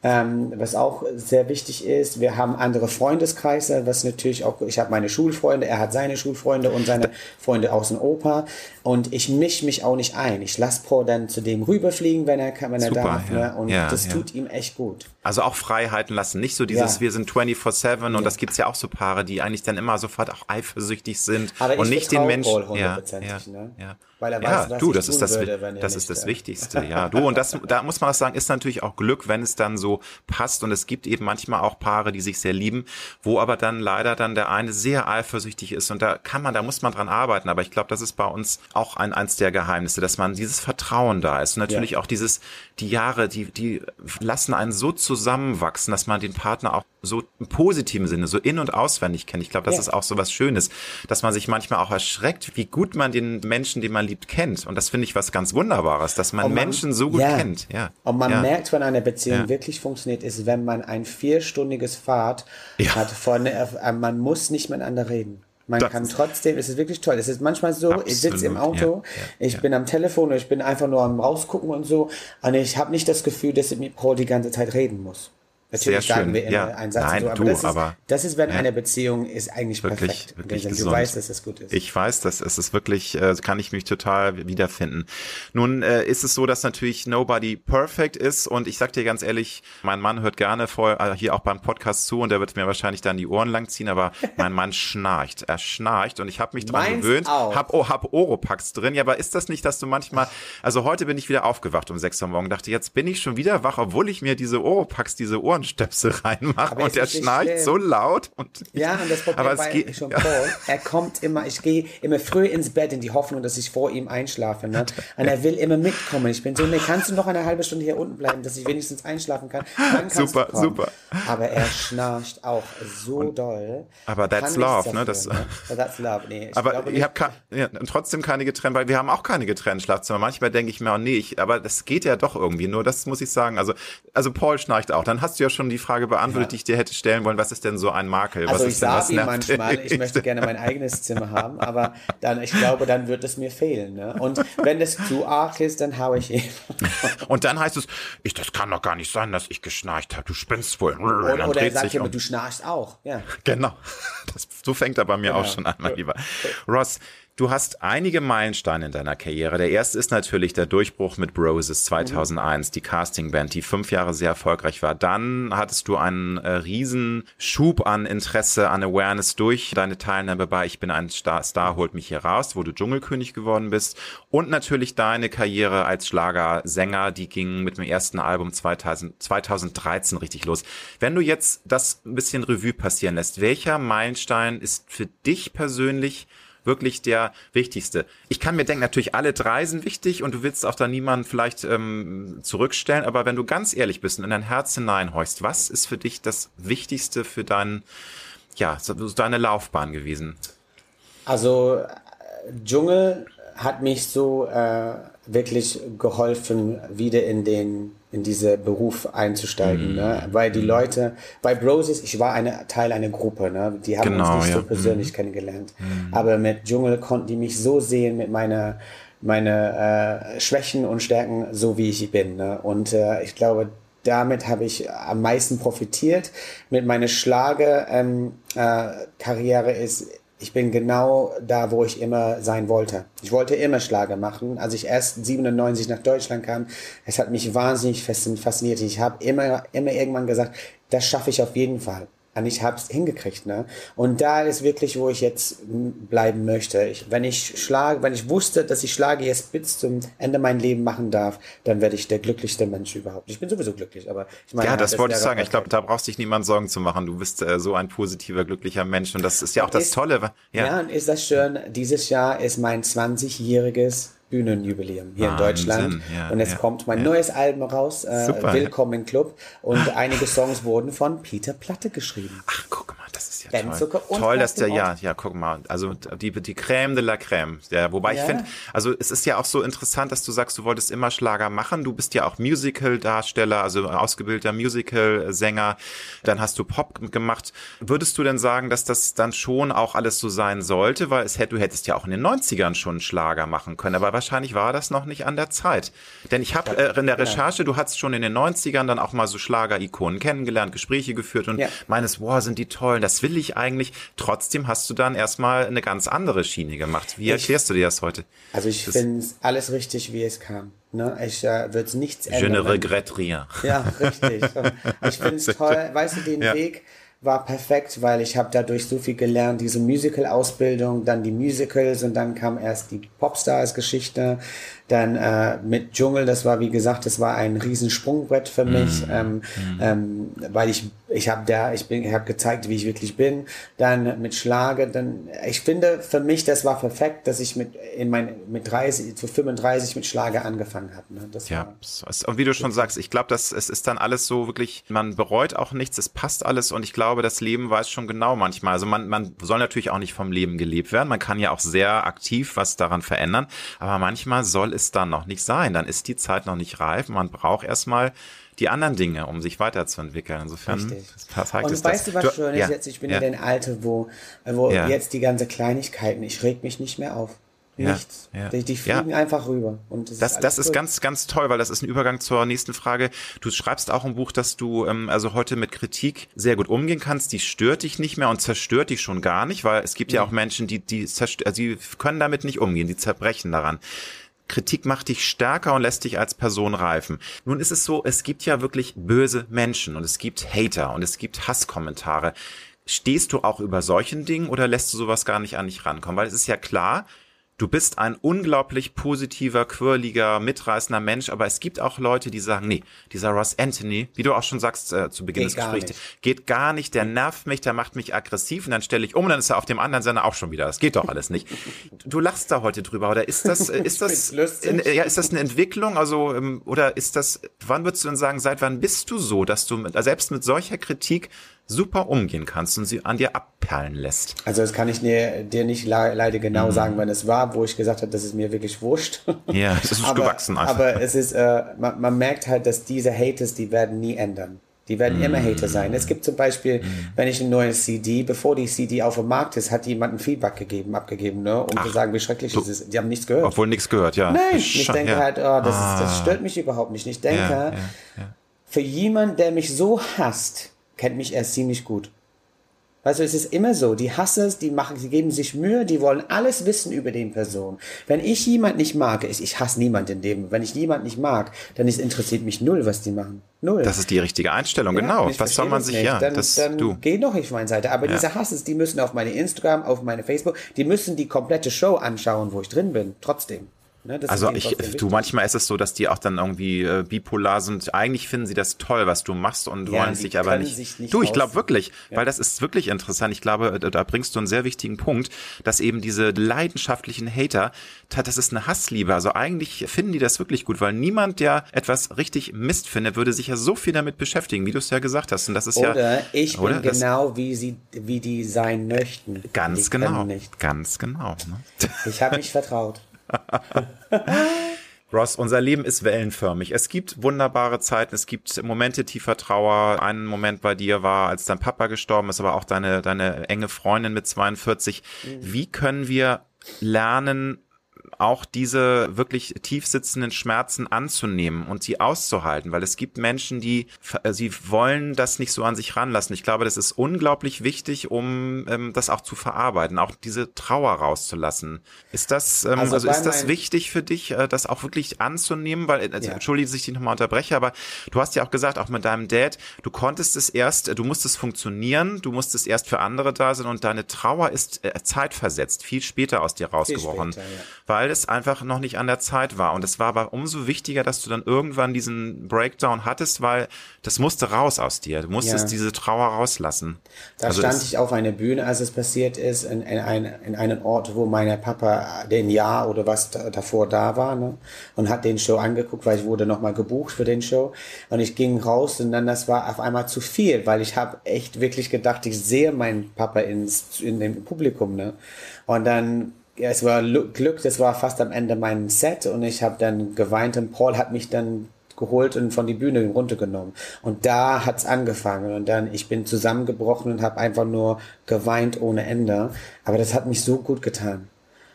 Speaker 3: ähm, was auch sehr wichtig ist. Wir haben andere Freundeskreise, was natürlich auch, ich habe meine Schulfreunde, er hat seine Schulfreunde und seine Freunde aus dem Opa und ich mische mich auch nicht ein. Ich lasse Paul dann zu dem rüberfliegen, wenn er, wenn er Super, darf ja. ne? und ja, das ja. tut ihm echt gut.
Speaker 2: Also auch Freiheiten lassen, nicht so dieses, wir sind 24-7 und das gibt's ja auch so Paare, die eigentlich dann immer sofort auch eifersüchtig sind
Speaker 3: Aber
Speaker 2: und nicht den Menschen.
Speaker 3: Ja, ja, ne?
Speaker 2: ja. Weil er weiß, ja, du, das ist das, würde, das ist das Wichtigste. Ja, du und das, da muss man auch sagen, ist natürlich auch Glück, wenn es dann so passt. Und es gibt eben manchmal auch Paare, die sich sehr lieben, wo aber dann leider dann der eine sehr eifersüchtig ist. Und da kann man, da muss man dran arbeiten. Aber ich glaube, das ist bei uns auch ein eins der Geheimnisse, dass man dieses Vertrauen da ist und natürlich ja. auch dieses die Jahre, die die lassen einen so zusammenwachsen, dass man den Partner auch so im positiven Sinne, so in- und auswendig kennt. Ich glaube, das ja. ist auch so was Schönes, dass man sich manchmal auch erschreckt, wie gut man den Menschen, den man liebt, kennt. Und das finde ich was ganz Wunderbares, dass man, man Menschen so gut ja. kennt. Ja.
Speaker 3: Und man ja. merkt, wenn eine Beziehung wirklich funktioniert, ist, wenn man ein vierstündiges Fahrt hat von, äh, man muss nicht miteinander reden. Man das kann trotzdem, es ist wirklich toll. Es ist manchmal so, absolut, ich sitze im Auto, ja, ja, ich ja. bin am Telefon, ich bin einfach nur am rausgucken und so. Und ich habe nicht das Gefühl, dass ich mit Paul die ganze Zeit reden muss.
Speaker 2: Natürlich Sehr sagen wir immer ja. einen Satz Nein, so, aber, du, das ist, aber
Speaker 3: das ist, wenn ja. eine Beziehung ist eigentlich
Speaker 2: wirklich,
Speaker 3: perfekt.
Speaker 2: Wirklich
Speaker 3: du weißt, dass es gut ist.
Speaker 2: Ich weiß, dass es ist wirklich, äh, kann ich mich total wiederfinden. Nun äh, ist es so, dass natürlich nobody perfect ist und ich sag dir ganz ehrlich, mein Mann hört gerne vor, äh, hier auch beim Podcast zu und der wird mir wahrscheinlich dann die Ohren langziehen, aber mein Mann schnarcht. Er schnarcht und ich habe mich daran gewöhnt, auch. hab, oh, hab Oropax drin. Ja, aber ist das nicht, dass du manchmal, also heute bin ich wieder aufgewacht um sechs Uhr morgen, dachte jetzt bin ich schon wieder wach, obwohl ich mir diese Oropax, diese Ohrenstöpsel rein reinmache und der schnarcht schlimm. so laut. Und
Speaker 3: ja, und das Problem aber bei geht, schon Paul, er kommt immer, ich gehe immer früh ins Bett in die Hoffnung, dass ich vor ihm einschlafe. Ne? Und er will immer mitkommen. Ich bin so, ne, kannst du noch eine halbe Stunde hier unten bleiben, dass ich wenigstens einschlafen kann?
Speaker 2: super, super.
Speaker 3: Aber er schnarcht auch so und, doll.
Speaker 2: Aber that's love, ne? Das,
Speaker 3: ne? That's love, nee.
Speaker 2: aber ihr habt ja, trotzdem keine getrennt, weil wir haben auch keine getrennten Schlafzimmer. Manchmal denke ich mir, oh nee, ich, aber das geht ja doch irgendwie. Nur das muss ich sagen. Also, also Paul schnarcht auch. Dann hast du ja schon die Frage beantwortet ja. die ich dir hätte stellen wollen. Was ist denn so ein Makel?
Speaker 3: Also
Speaker 2: was
Speaker 3: ich sage ihm manchmal, ich möchte gerne mein eigenes Zimmer haben, aber dann, ich glaube, dann wird es mir fehlen. Ne? Und wenn es zu arg ist, dann haue ich ihn.
Speaker 2: Und dann heißt es, ich, das kann doch gar nicht sein, dass ich geschnarcht habe. Du spinnst wohl.
Speaker 3: Oder, oder er sagt ja, um. du schnarchst auch. Ja.
Speaker 2: Genau. Das, so fängt er bei mir genau. auch schon an, mein Lieber. Ross, Du hast einige Meilensteine in deiner Karriere. Der erste ist natürlich der Durchbruch mit Broses 2001, mhm. die Castingband, die fünf Jahre sehr erfolgreich war. Dann hattest du einen äh, riesen Schub an Interesse, an Awareness durch deine Teilnahme bei Ich bin ein Star, Star holt mich hier raus, wo du Dschungelkönig geworden bist. Und natürlich deine Karriere als Schlagersänger, die ging mit dem ersten Album 2000, 2013 richtig los. Wenn du jetzt das ein bisschen Revue passieren lässt, welcher Meilenstein ist für dich persönlich wirklich der wichtigste. Ich kann mir denken, natürlich alle drei sind wichtig und du willst auch da niemanden vielleicht ähm, zurückstellen, aber wenn du ganz ehrlich bist und in dein Herz hineinhorchst, was ist für dich das Wichtigste für deinen, ja, deine Laufbahn gewesen?
Speaker 3: Also Dschungel hat mich so äh, wirklich geholfen, wieder in den in diese Beruf einzusteigen, mm. ne? weil die Leute bei Broses, ich war eine Teil einer Gruppe, ne? die haben genau, uns nicht ja. so persönlich mm. kennengelernt, mm. aber mit Dschungel konnten die mich so sehen mit meiner meine äh, Schwächen und Stärken, so wie ich bin. Ne? Und äh, ich glaube, damit habe ich am meisten profitiert. Mit meiner Schlager-Karriere ähm, äh, ist ich bin genau da, wo ich immer sein wollte. Ich wollte immer Schlager machen. Als ich erst 97 nach Deutschland kam, es hat mich wahnsinnig fasziniert. Ich habe immer, immer irgendwann gesagt, das schaffe ich auf jeden Fall. Ich habe es hingekriegt, ne? Und da ist wirklich, wo ich jetzt bleiben möchte. Ich, wenn ich schlage, wenn ich wusste, dass ich Schlage jetzt bis zum Ende mein Leben machen darf, dann werde ich der glücklichste Mensch überhaupt. Ich bin sowieso glücklich, aber
Speaker 2: ich meine, ja, das, das wollte ich sagen. Ich glaube, da brauchst dich niemand Sorgen zu machen. Du bist äh, so ein positiver, glücklicher Mensch und das ist ja auch das ist, Tolle.
Speaker 3: Ja. ja, und ist das schön. Dieses Jahr ist mein 20-jähriges Bühnenjubiläum hier Wahnsinn, in Deutschland. Ja, und jetzt ja, kommt mein ja. neues Album raus, äh, Super, Willkommen Club. Und einige Songs wurden von Peter Platte geschrieben.
Speaker 2: Ach, guck mal, das ist ja toll. Toll, dass der, ja, ja, guck mal, also die, die Crème de la Crème. Ja, wobei ich finde, also es ist ja auch so interessant, dass du sagst, du wolltest immer Schlager machen. Du bist ja auch Musical-Darsteller, also ausgebildeter Musical-Sänger. Dann hast du Pop gemacht. Würdest du denn sagen, dass das dann schon auch alles so sein sollte? Weil es hätte, du hättest ja auch in den 90ern schon Schlager machen können. Aber wahrscheinlich war das noch nicht an der Zeit. Denn ich habe äh, in der Recherche, du hast schon in den 90ern dann auch mal so Schlager-Ikonen kennengelernt, Gespräche geführt und ja. meines, wow, sind die toll, das will ich eigentlich. Trotzdem hast du dann erstmal eine ganz andere Schiene gemacht. Wie ich, erklärst du dir das heute?
Speaker 3: Also ich finde alles richtig, wie es kam. Ne? Ich äh, würde nichts ändern.
Speaker 2: Je ne regrette rien.
Speaker 3: Ja, richtig. ich finde es toll. Weißt du, den ja. Weg, war perfekt, weil ich habe dadurch so viel gelernt, diese Musical-Ausbildung, dann die Musicals und dann kam erst die Popstars-Geschichte, dann äh, mit Dschungel, das war wie gesagt, das war ein Riesensprungbrett für mich, mm. Ähm, mm. Ähm, weil ich ich habe da, ich bin, ich habe gezeigt, wie ich wirklich bin. Dann mit Schlage, dann, ich finde für mich, das war perfekt, dass ich mit in mein mit 30 zu 35 mit Schlage angefangen habe. Ne?
Speaker 2: Das ja, war, und wie du schon sagst, ich glaube, dass es ist dann alles so wirklich, man bereut auch nichts, es passt alles und ich glaube, das Leben weiß schon genau manchmal. Also man man soll natürlich auch nicht vom Leben gelebt werden. Man kann ja auch sehr aktiv was daran verändern, aber manchmal soll es dann noch nicht sein. Dann ist die Zeit noch nicht reif. Man braucht erstmal die anderen Dinge, um sich weiterzuentwickeln. Insofern
Speaker 3: Richtig. zeigt Und weißt du, was du, schön ist ja, jetzt? Ich bin ja. in den Alter, wo, wo ja. jetzt die ganze Kleinigkeiten, ich reg mich nicht mehr auf. Nichts. Ja, ja. Die, die fliegen ja. einfach rüber. Und
Speaker 2: das, das, ist, das ist ganz, ganz toll, weil das ist ein Übergang zur nächsten Frage. Du schreibst auch im Buch, dass du ähm, also heute mit Kritik sehr gut umgehen kannst. Die stört dich nicht mehr und zerstört dich schon gar nicht, weil es gibt ja, ja auch Menschen, die, die, also die können damit nicht umgehen, die zerbrechen daran. Kritik macht dich stärker und lässt dich als Person reifen. Nun ist es so, es gibt ja wirklich böse Menschen und es gibt Hater und es gibt Hasskommentare. Stehst du auch über solchen Dingen oder lässt du sowas gar nicht an dich rankommen? Weil es ist ja klar, du bist ein unglaublich positiver, quirliger, mitreißender Mensch, aber es gibt auch Leute, die sagen, nee, dieser Ross Anthony, wie du auch schon sagst äh, zu Beginn geht des Gesprächs, geht gar nicht, der nervt mich, der macht mich aggressiv und dann stelle ich um und dann ist er auf dem anderen Sender auch schon wieder. Das geht doch alles nicht. Du lachst da heute drüber, oder ist das, äh, ist das, in, ja, ist das eine Entwicklung, also, ähm, oder ist das, wann würdest du denn sagen, seit wann bist du so, dass du mit, selbst mit solcher Kritik super umgehen kannst und sie an dir abperlen lässt.
Speaker 3: Also das kann ich dir, dir nicht le leider genau mhm. sagen, wann es war, wo ich gesagt habe, das ist mir wirklich wurscht.
Speaker 2: Ja, es ist aber, gewachsen
Speaker 3: einfach. Aber es ist, äh, man, man merkt halt, dass diese Haters, die werden nie ändern. Die werden mm. immer Hater sein. Es gibt zum Beispiel, mm. wenn ich ein neues CD, bevor die CD auf dem Markt ist, hat jemand ein Feedback gegeben, abgegeben, ne, um Ach, zu sagen, wie schrecklich es ist. Die haben nichts gehört.
Speaker 2: Obwohl nichts gehört, ja.
Speaker 3: Nein, ich denke ja. halt, oh, das, ah. ist, das ah. stört mich überhaupt nicht. Ich denke, ja, ja, für jemand, der mich so hasst, kennt mich erst ziemlich gut. Also es ist immer so, die Hassers, die machen, sie geben sich Mühe, die wollen alles wissen über den Person. Wenn ich jemand nicht mag, ich, ich hasse niemand in dem, wenn ich jemand nicht mag, dann ist, interessiert mich null, was die machen. Null.
Speaker 2: Das ist die richtige Einstellung, ja, genau. Was soll man sich, nicht. ja,
Speaker 3: dann, das, dann du. geh doch nicht auf meine Seite. Aber ja. diese Hasses, die müssen auf meine Instagram, auf meine Facebook, die müssen die komplette Show anschauen, wo ich drin bin. Trotzdem.
Speaker 2: Ne, also ich, du, manchmal ist es so, dass die auch dann irgendwie äh, bipolar sind. Eigentlich finden sie das toll, was du machst und ja, wollen sich aber nicht. Sich nicht du, ich glaube wirklich, ja. weil das ist wirklich interessant. Ich glaube, äh, da bringst du einen sehr wichtigen Punkt, dass eben diese leidenschaftlichen Hater, das ist eine Hassliebe. Also eigentlich finden die das wirklich gut, weil niemand, der etwas richtig Mist findet, würde sich ja so viel damit beschäftigen, wie du es ja gesagt hast. Und das ist
Speaker 3: oder
Speaker 2: ja.
Speaker 3: Ich oder bin genau wie sie, wie die sein möchten.
Speaker 2: Ganz die genau. Ganz genau. Ne?
Speaker 3: Ich habe mich vertraut.
Speaker 2: Ross, unser Leben ist wellenförmig. Es gibt wunderbare Zeiten, es gibt Momente tiefer Trauer. Ein Moment bei dir war, als dein Papa gestorben ist, aber auch deine, deine enge Freundin mit 42. Mhm. Wie können wir lernen, auch diese wirklich tief sitzenden Schmerzen anzunehmen und sie auszuhalten, weil es gibt Menschen, die äh, sie wollen das nicht so an sich ranlassen. Ich glaube, das ist unglaublich wichtig, um ähm, das auch zu verarbeiten, auch diese Trauer rauszulassen. Ist das ähm, also, also ist das wichtig für dich, äh, das auch wirklich anzunehmen? Weil also, ja. entschuldige, dass ich dich nochmal unterbreche, aber du hast ja auch gesagt, auch mit deinem Dad, du konntest es erst, du musstest funktionieren, du musstest erst für andere da sein und deine Trauer ist äh, zeitversetzt, viel später aus dir rausgebrochen, später, ja. Weil es einfach noch nicht an der Zeit war. Und es war aber umso wichtiger, dass du dann irgendwann diesen Breakdown hattest, weil das musste raus aus dir. Du musstest ja. diese Trauer rauslassen.
Speaker 3: Da also stand ich auf einer Bühne, als es passiert ist, in, in, ein, in einen Ort, wo mein Papa den Jahr oder was davor da war, ne? und hat den Show angeguckt, weil ich wurde nochmal gebucht für den Show. Und ich ging raus und dann das war auf einmal zu viel, weil ich habe echt wirklich gedacht, ich sehe meinen Papa ins, in dem Publikum. Ne? Und dann ja, es war Glück, das war fast am Ende mein Set und ich habe dann geweint und Paul hat mich dann geholt und von die Bühne runtergenommen. Und da hat's angefangen und dann ich bin zusammengebrochen und habe einfach nur geweint ohne Ende. Aber das hat mich so gut getan.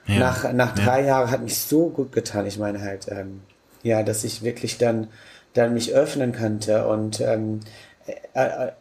Speaker 3: Ja, nach nach drei ja. Jahren hat mich so gut getan. Ich meine halt, ähm, ja, dass ich wirklich dann dann mich öffnen könnte und ähm, äh, äh,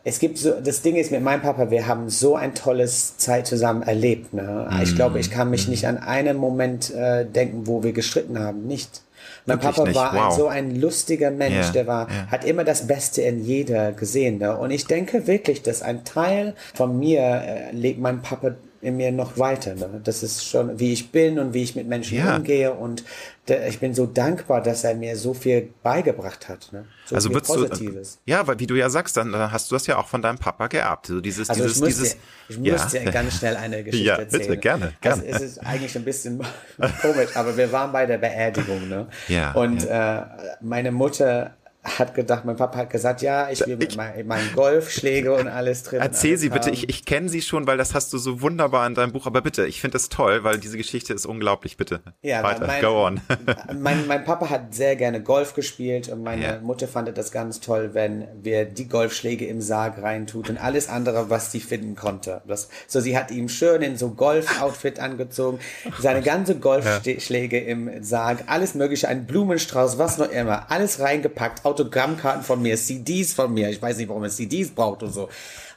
Speaker 3: es gibt so, das Ding ist mit meinem Papa, wir haben so ein tolles Zeit zusammen erlebt. Ne? Ich glaube, ich kann mich mm. nicht an einen Moment äh, denken, wo wir gestritten haben. Nicht. Mein Wirklich Papa nicht. war wow. ein, so ein lustiger Mensch, yeah. der war, yeah. hat immer das Beste in jeder gesehen. Ne? Und ich denke wirklich, dass ein Teil von mir äh, legt mein Papa in mir noch weiter. Ne? Das ist schon, wie ich bin und wie ich mit Menschen ja. umgehe. Und der, ich bin so dankbar, dass er mir so viel beigebracht hat. Ne? So
Speaker 2: also viel Positives. Du, ja, weil wie du ja sagst, dann hast du das ja auch von deinem Papa geerbt. Also dieses, also dieses,
Speaker 3: ich muss
Speaker 2: dieses.
Speaker 3: Dir, ich muss dir ganz schnell eine Geschichte ja, erzählen.
Speaker 2: Bitte, gerne, gerne.
Speaker 3: Also, es ist eigentlich ein bisschen komisch, aber wir waren bei der Beerdigung. Ne?
Speaker 2: Ja,
Speaker 3: und
Speaker 2: ja.
Speaker 3: Äh, meine Mutter hat gedacht, mein Papa hat gesagt, ja, ich will mit meinen mein Golfschläge und alles drin.
Speaker 2: Erzähl
Speaker 3: alles
Speaker 2: sie bitte, ich, ich kenne sie schon, weil das hast du so wunderbar in deinem Buch, aber bitte, ich finde das toll, weil diese Geschichte ist unglaublich, bitte. Ja, Weiter, mein, go on.
Speaker 3: mein, mein Papa hat sehr gerne Golf gespielt und meine yeah. Mutter fand das ganz toll, wenn wir die Golfschläge im Sarg reintut und alles andere, was sie finden konnte. Das, so, sie hat ihm schön in so Golf-Outfit angezogen, seine ganze Golfschläge ja. im Sarg, alles mögliche, ein Blumenstrauß, was noch immer, alles reingepackt, Autogrammkarten von mir, CDs von mir. Ich weiß nicht, warum es CDs braucht und so.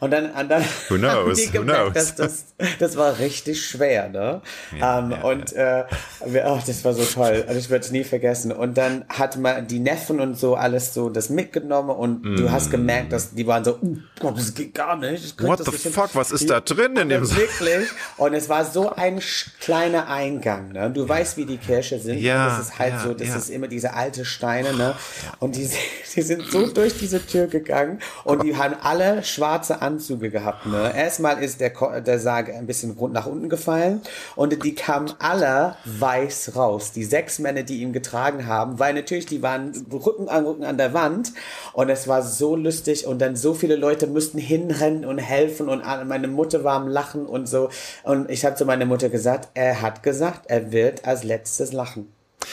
Speaker 3: Und dann, und dann
Speaker 2: Who knows? haben die gemerkt,
Speaker 3: dass das, das war richtig schwer, ne? Ja, ähm, ja, und ja. Äh, oh, das war so toll. Also ich werde es nie vergessen. Und dann hat man die Neffen und so alles so das mitgenommen und mm. du hast gemerkt, dass die waren so, uh, Gott, das geht gar nicht.
Speaker 2: What the fuck, was ist da drin in dem
Speaker 3: Wirklich. Und es war so ein kleiner Eingang, ne? Du weißt, wie die Kirche sind.
Speaker 2: Ja.
Speaker 3: Das ist halt so, das ist immer diese alte Steine, ne? Und die, die sind so durch diese Tür gegangen und die haben alle schwarze Anzüge Anzüge gehabt. Ne? Erstmal ist der, der Sarg ein bisschen nach unten gefallen und die kamen alle weiß raus. Die sechs Männer, die ihn getragen haben, weil natürlich die waren Rücken an Rücken an der Wand und es war so lustig und dann so viele Leute mussten hinrennen und helfen und meine Mutter war am Lachen und so und ich habe zu meiner Mutter gesagt, er hat gesagt, er wird als letztes lachen.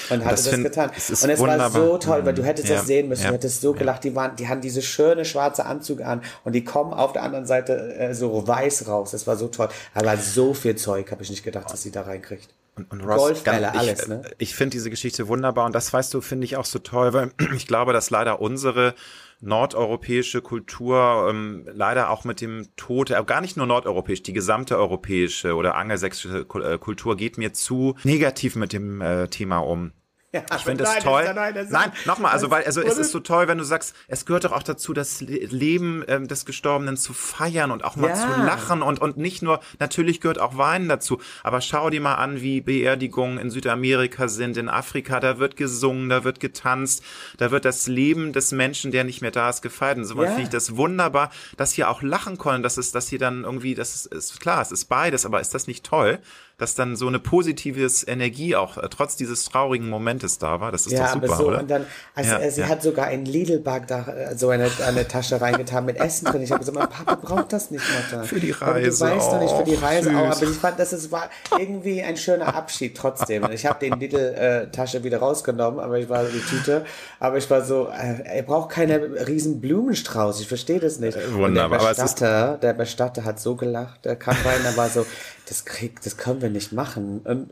Speaker 3: Und hatte das, das find, getan. und es wunderbar. war so toll, weil du hättest ja, das sehen müssen. Ja, du hättest so gelacht. Die waren, die haben diese schöne schwarze Anzüge an und die kommen auf der anderen Seite äh, so weiß raus. Das war so toll. Aber so viel Zeug habe ich nicht gedacht, dass sie da reinkriegt.
Speaker 2: Und, und Ross, Golfbälle, alles, ne? Ich finde diese Geschichte wunderbar und das weißt du, finde ich auch so toll, weil ich glaube, dass leider unsere nordeuropäische Kultur ähm, leider auch mit dem Tod, äh, gar nicht nur nordeuropäisch, die gesamte europäische oder angelsächsische äh, Kultur geht mir zu negativ mit dem äh, Thema um. Ja, ich finde das toll. Das, nein, nein nochmal, also weil also es ist so toll, wenn du sagst, es gehört doch auch dazu, das Leben ähm, des Gestorbenen zu feiern und auch mal ja. zu lachen und und nicht nur natürlich gehört auch Weinen dazu, aber schau dir mal an, wie Beerdigungen in Südamerika sind, in Afrika, da wird gesungen, da wird getanzt, da wird das Leben des Menschen, der nicht mehr da ist, gefeiert. Und so ja. finde ich das wunderbar, dass hier auch lachen können, dass es dass hier dann irgendwie das ist, ist klar, es ist beides, aber ist das nicht toll? Dass dann so eine positives Energie auch äh, trotz dieses traurigen Momentes da war. Das ist ja, doch super, aber so, oder?
Speaker 3: Und dann, also ja, äh, sie ja. hat sogar einen Lidl-Bag da äh, so eine, eine Tasche reingetan mit Essen drin. Ich habe gesagt, mein Papa braucht das nicht, Mutter.
Speaker 2: Für die Reise.
Speaker 3: Aber du weißt oh, doch nicht für die Reise auch. Aber ich fand, das ist, war irgendwie ein schöner Abschied trotzdem. Und ich habe den Lidl-Tasche wieder rausgenommen, aber ich war die Tüte. Aber ich war so, äh, er braucht keine riesen Blumenstrauß. Ich verstehe das nicht.
Speaker 2: Wunderbar.
Speaker 3: Und der Bestatter, der Bestatter hat so gelacht. Der kam rein, der war so, das krieg, das können wir nicht machen.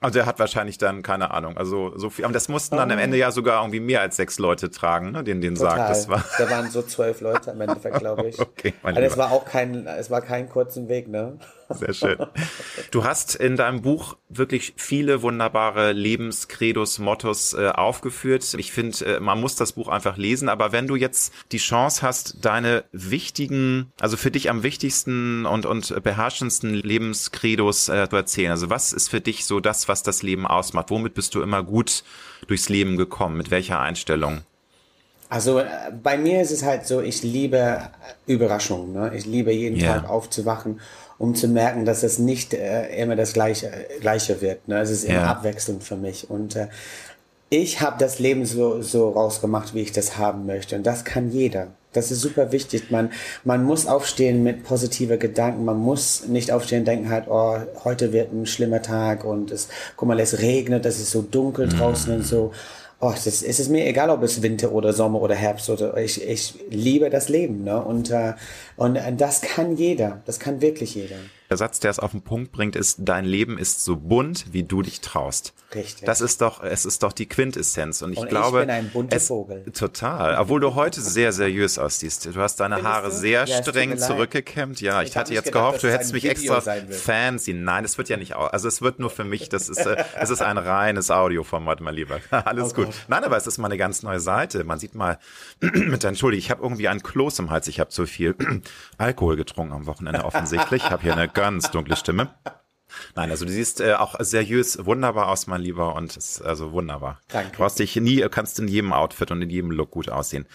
Speaker 2: also er hat wahrscheinlich dann, keine Ahnung, also so viel, aber das mussten dann am Ende ja sogar irgendwie mehr als sechs Leute tragen, ne, den den sagt. Das war.
Speaker 3: Da waren so zwölf Leute im Endeffekt, glaube ich. okay, Aber es war auch kein, es war kein kurzen Weg, ne?
Speaker 2: Sehr schön. Du hast in deinem Buch wirklich viele wunderbare Lebenskredos, Mottos äh, aufgeführt. Ich finde, äh, man muss das Buch einfach lesen. Aber wenn du jetzt die Chance hast, deine wichtigen, also für dich am wichtigsten und, und beherrschendsten Lebenskredos äh, zu erzählen, also was ist für dich so das, was das Leben ausmacht? Womit bist du immer gut durchs Leben gekommen? Mit welcher Einstellung?
Speaker 3: Also äh, bei mir ist es halt so, ich liebe Überraschungen. Ne? Ich liebe jeden yeah. Tag aufzuwachen um zu merken, dass es nicht äh, immer das Gleiche, Gleiche wird. Ne? Es ist immer ja. abwechselnd für mich. Und äh, ich habe das Leben so, so rausgemacht, wie ich das haben möchte. Und das kann jeder. Das ist super wichtig. Man, man muss aufstehen mit positiver Gedanken. Man muss nicht aufstehen und denken halt, oh, heute wird ein schlimmer Tag und es, guck mal, es regnet, es ist so dunkel draußen mm. und so oh, das, es ist mir egal, ob es Winter oder Sommer oder Herbst oder ich, ich liebe das Leben, ne? Und, äh, und äh, das kann jeder, das kann wirklich jeder.
Speaker 2: Der Satz, der es auf den Punkt bringt, ist, dein Leben ist so bunt, wie du dich traust. Richtig. Das ist doch, es ist doch die Quintessenz. Und ich und glaube. Ich bin ein bunter es, Vogel. Total. Obwohl du heute sehr seriös aussiehst. Du hast deine Findest Haare du? sehr ja, streng zurückgekämmt. Ja, ich, ich hatte jetzt gedacht, gehofft, du hättest mich Video extra fancy. Nein, es wird ja nicht, also es wird nur für mich, das ist, äh, es ist ein reines Audioformat, mein Lieber. Alles oh gut. Gott. Nein, aber es ist mal eine ganz neue Seite. Man sieht mal, mit Entschuldigung, ich habe irgendwie einen Kloß im Hals. Ich habe zu viel Alkohol getrunken am Wochenende offensichtlich. Ich habe hier eine ganz dunkle Stimme. Nein, also du siehst äh, auch seriös wunderbar aus, mein Lieber, und ist also wunderbar. Danke. Du brauchst dich nie, kannst in jedem Outfit und in jedem Look gut aussehen.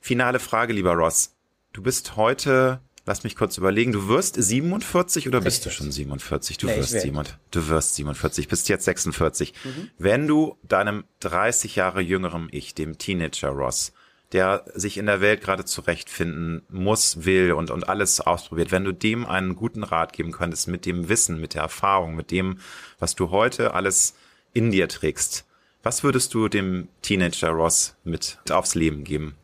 Speaker 2: Finale Frage, lieber Ross. Du bist heute, lass mich kurz überlegen, du wirst 47 oder Richtig. bist du schon 47? Du nee, wirst 47. Du wirst 47, bist jetzt 46. Mhm. Wenn du deinem 30 Jahre jüngeren Ich, dem Teenager Ross, der sich in der Welt gerade zurechtfinden muss, will und, und alles ausprobiert, wenn du dem einen guten Rat geben könntest mit dem Wissen, mit der Erfahrung, mit dem, was du heute alles in dir trägst, was würdest du dem Teenager Ross mit aufs Leben geben?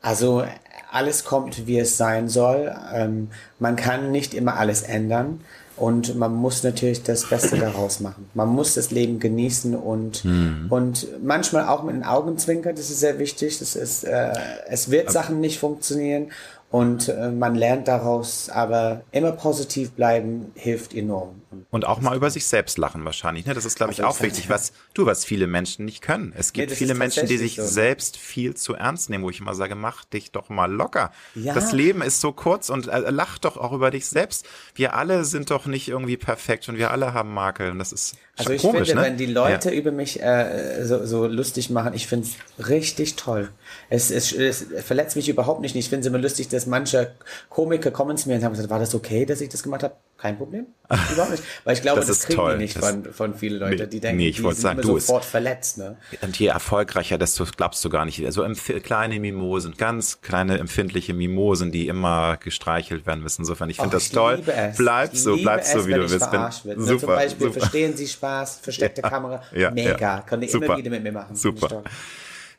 Speaker 3: Also alles kommt, wie es sein soll. Ähm, man kann nicht immer alles ändern. Und man muss natürlich das Beste daraus machen. Man muss das Leben genießen und, mhm. und manchmal auch mit den Augen zwinkern. Das ist sehr wichtig. Das ist, äh, es wird Sachen nicht funktionieren und äh, man lernt daraus, aber immer positiv bleiben hilft enorm.
Speaker 2: Und auch mal über sich selbst lachen wahrscheinlich. Ne? Das ist, glaube ich, auch wichtig, was du, was viele Menschen nicht können. Es gibt nee, viele Menschen, die sich so. selbst viel zu ernst nehmen, wo ich immer sage, mach dich doch mal locker. Ja. Das Leben ist so kurz und äh, lach doch auch über dich selbst. Wir alle sind doch nicht irgendwie perfekt und wir alle haben Makel. Und das ist
Speaker 3: also ich komisch, finde, ne? wenn die Leute ja. über mich äh, so, so lustig machen, ich finde es richtig toll. Es, es, es verletzt mich überhaupt nicht. Ich finde es immer lustig, dass manche Komiker kommen zu mir und haben gesagt, war das okay, dass ich das gemacht habe? Kein Problem. Überhaupt nicht. Weil ich glaube, das, das kriegen toll. die nicht von, von vielen Leuten. Die denken, nee, ich die sind sagen, du sofort verletzt. Ne?
Speaker 2: Und je erfolgreicher, desto glaubst du gar nicht. Also kleine Mimosen, ganz kleine empfindliche Mimosen, die immer gestreichelt werden müssen. Insofern, ich finde das toll. Bleib so, bleib so, wie du bist. Bin,
Speaker 3: super, Zum Beispiel, super. verstehen Sie Spaß, versteckte ja, Kamera. Ja, Mega. Ja. Können die immer wieder mit mir machen.
Speaker 2: Super.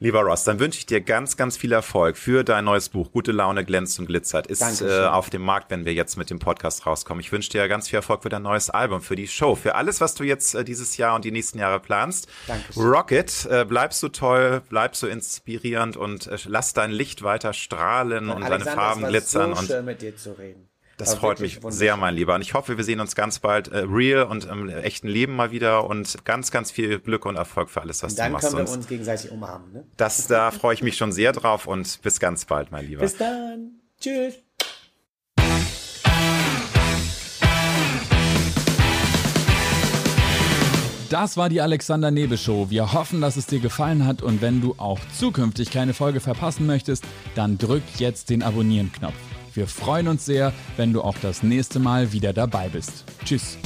Speaker 2: Lieber Ross, dann wünsche ich dir ganz, ganz viel Erfolg für dein neues Buch. Gute Laune glänzt und glitzert. Ist äh, auf dem Markt, wenn wir jetzt mit dem Podcast rauskommen. Ich wünsche dir ganz viel Erfolg für dein neues Album, für die Show, für alles, was du jetzt äh, dieses Jahr und die nächsten Jahre planst. Dankeschön. Rocket, äh, bleib so toll, bleib so inspirierend und äh, lass dein Licht weiter strahlen und, und deine Farben glitzern. So
Speaker 3: und schön mit dir zu reden.
Speaker 2: Das freut mich sehr, mein Lieber. Und ich hoffe, wir sehen uns ganz bald äh, real und im echten Leben mal wieder und ganz, ganz viel Glück und Erfolg für alles, was
Speaker 3: du
Speaker 2: machst.
Speaker 3: Dann können wir uns gegenseitig umarmen. Ne?
Speaker 2: Das, da freue ich mich schon sehr drauf und bis ganz bald, mein Lieber.
Speaker 3: Bis dann. Tschüss.
Speaker 1: Das war die Alexander Nebel Show. Wir hoffen, dass es dir gefallen hat und wenn du auch zukünftig keine Folge verpassen möchtest, dann drück jetzt den Abonnieren-Knopf. Wir freuen uns sehr, wenn du auch das nächste Mal wieder dabei bist. Tschüss.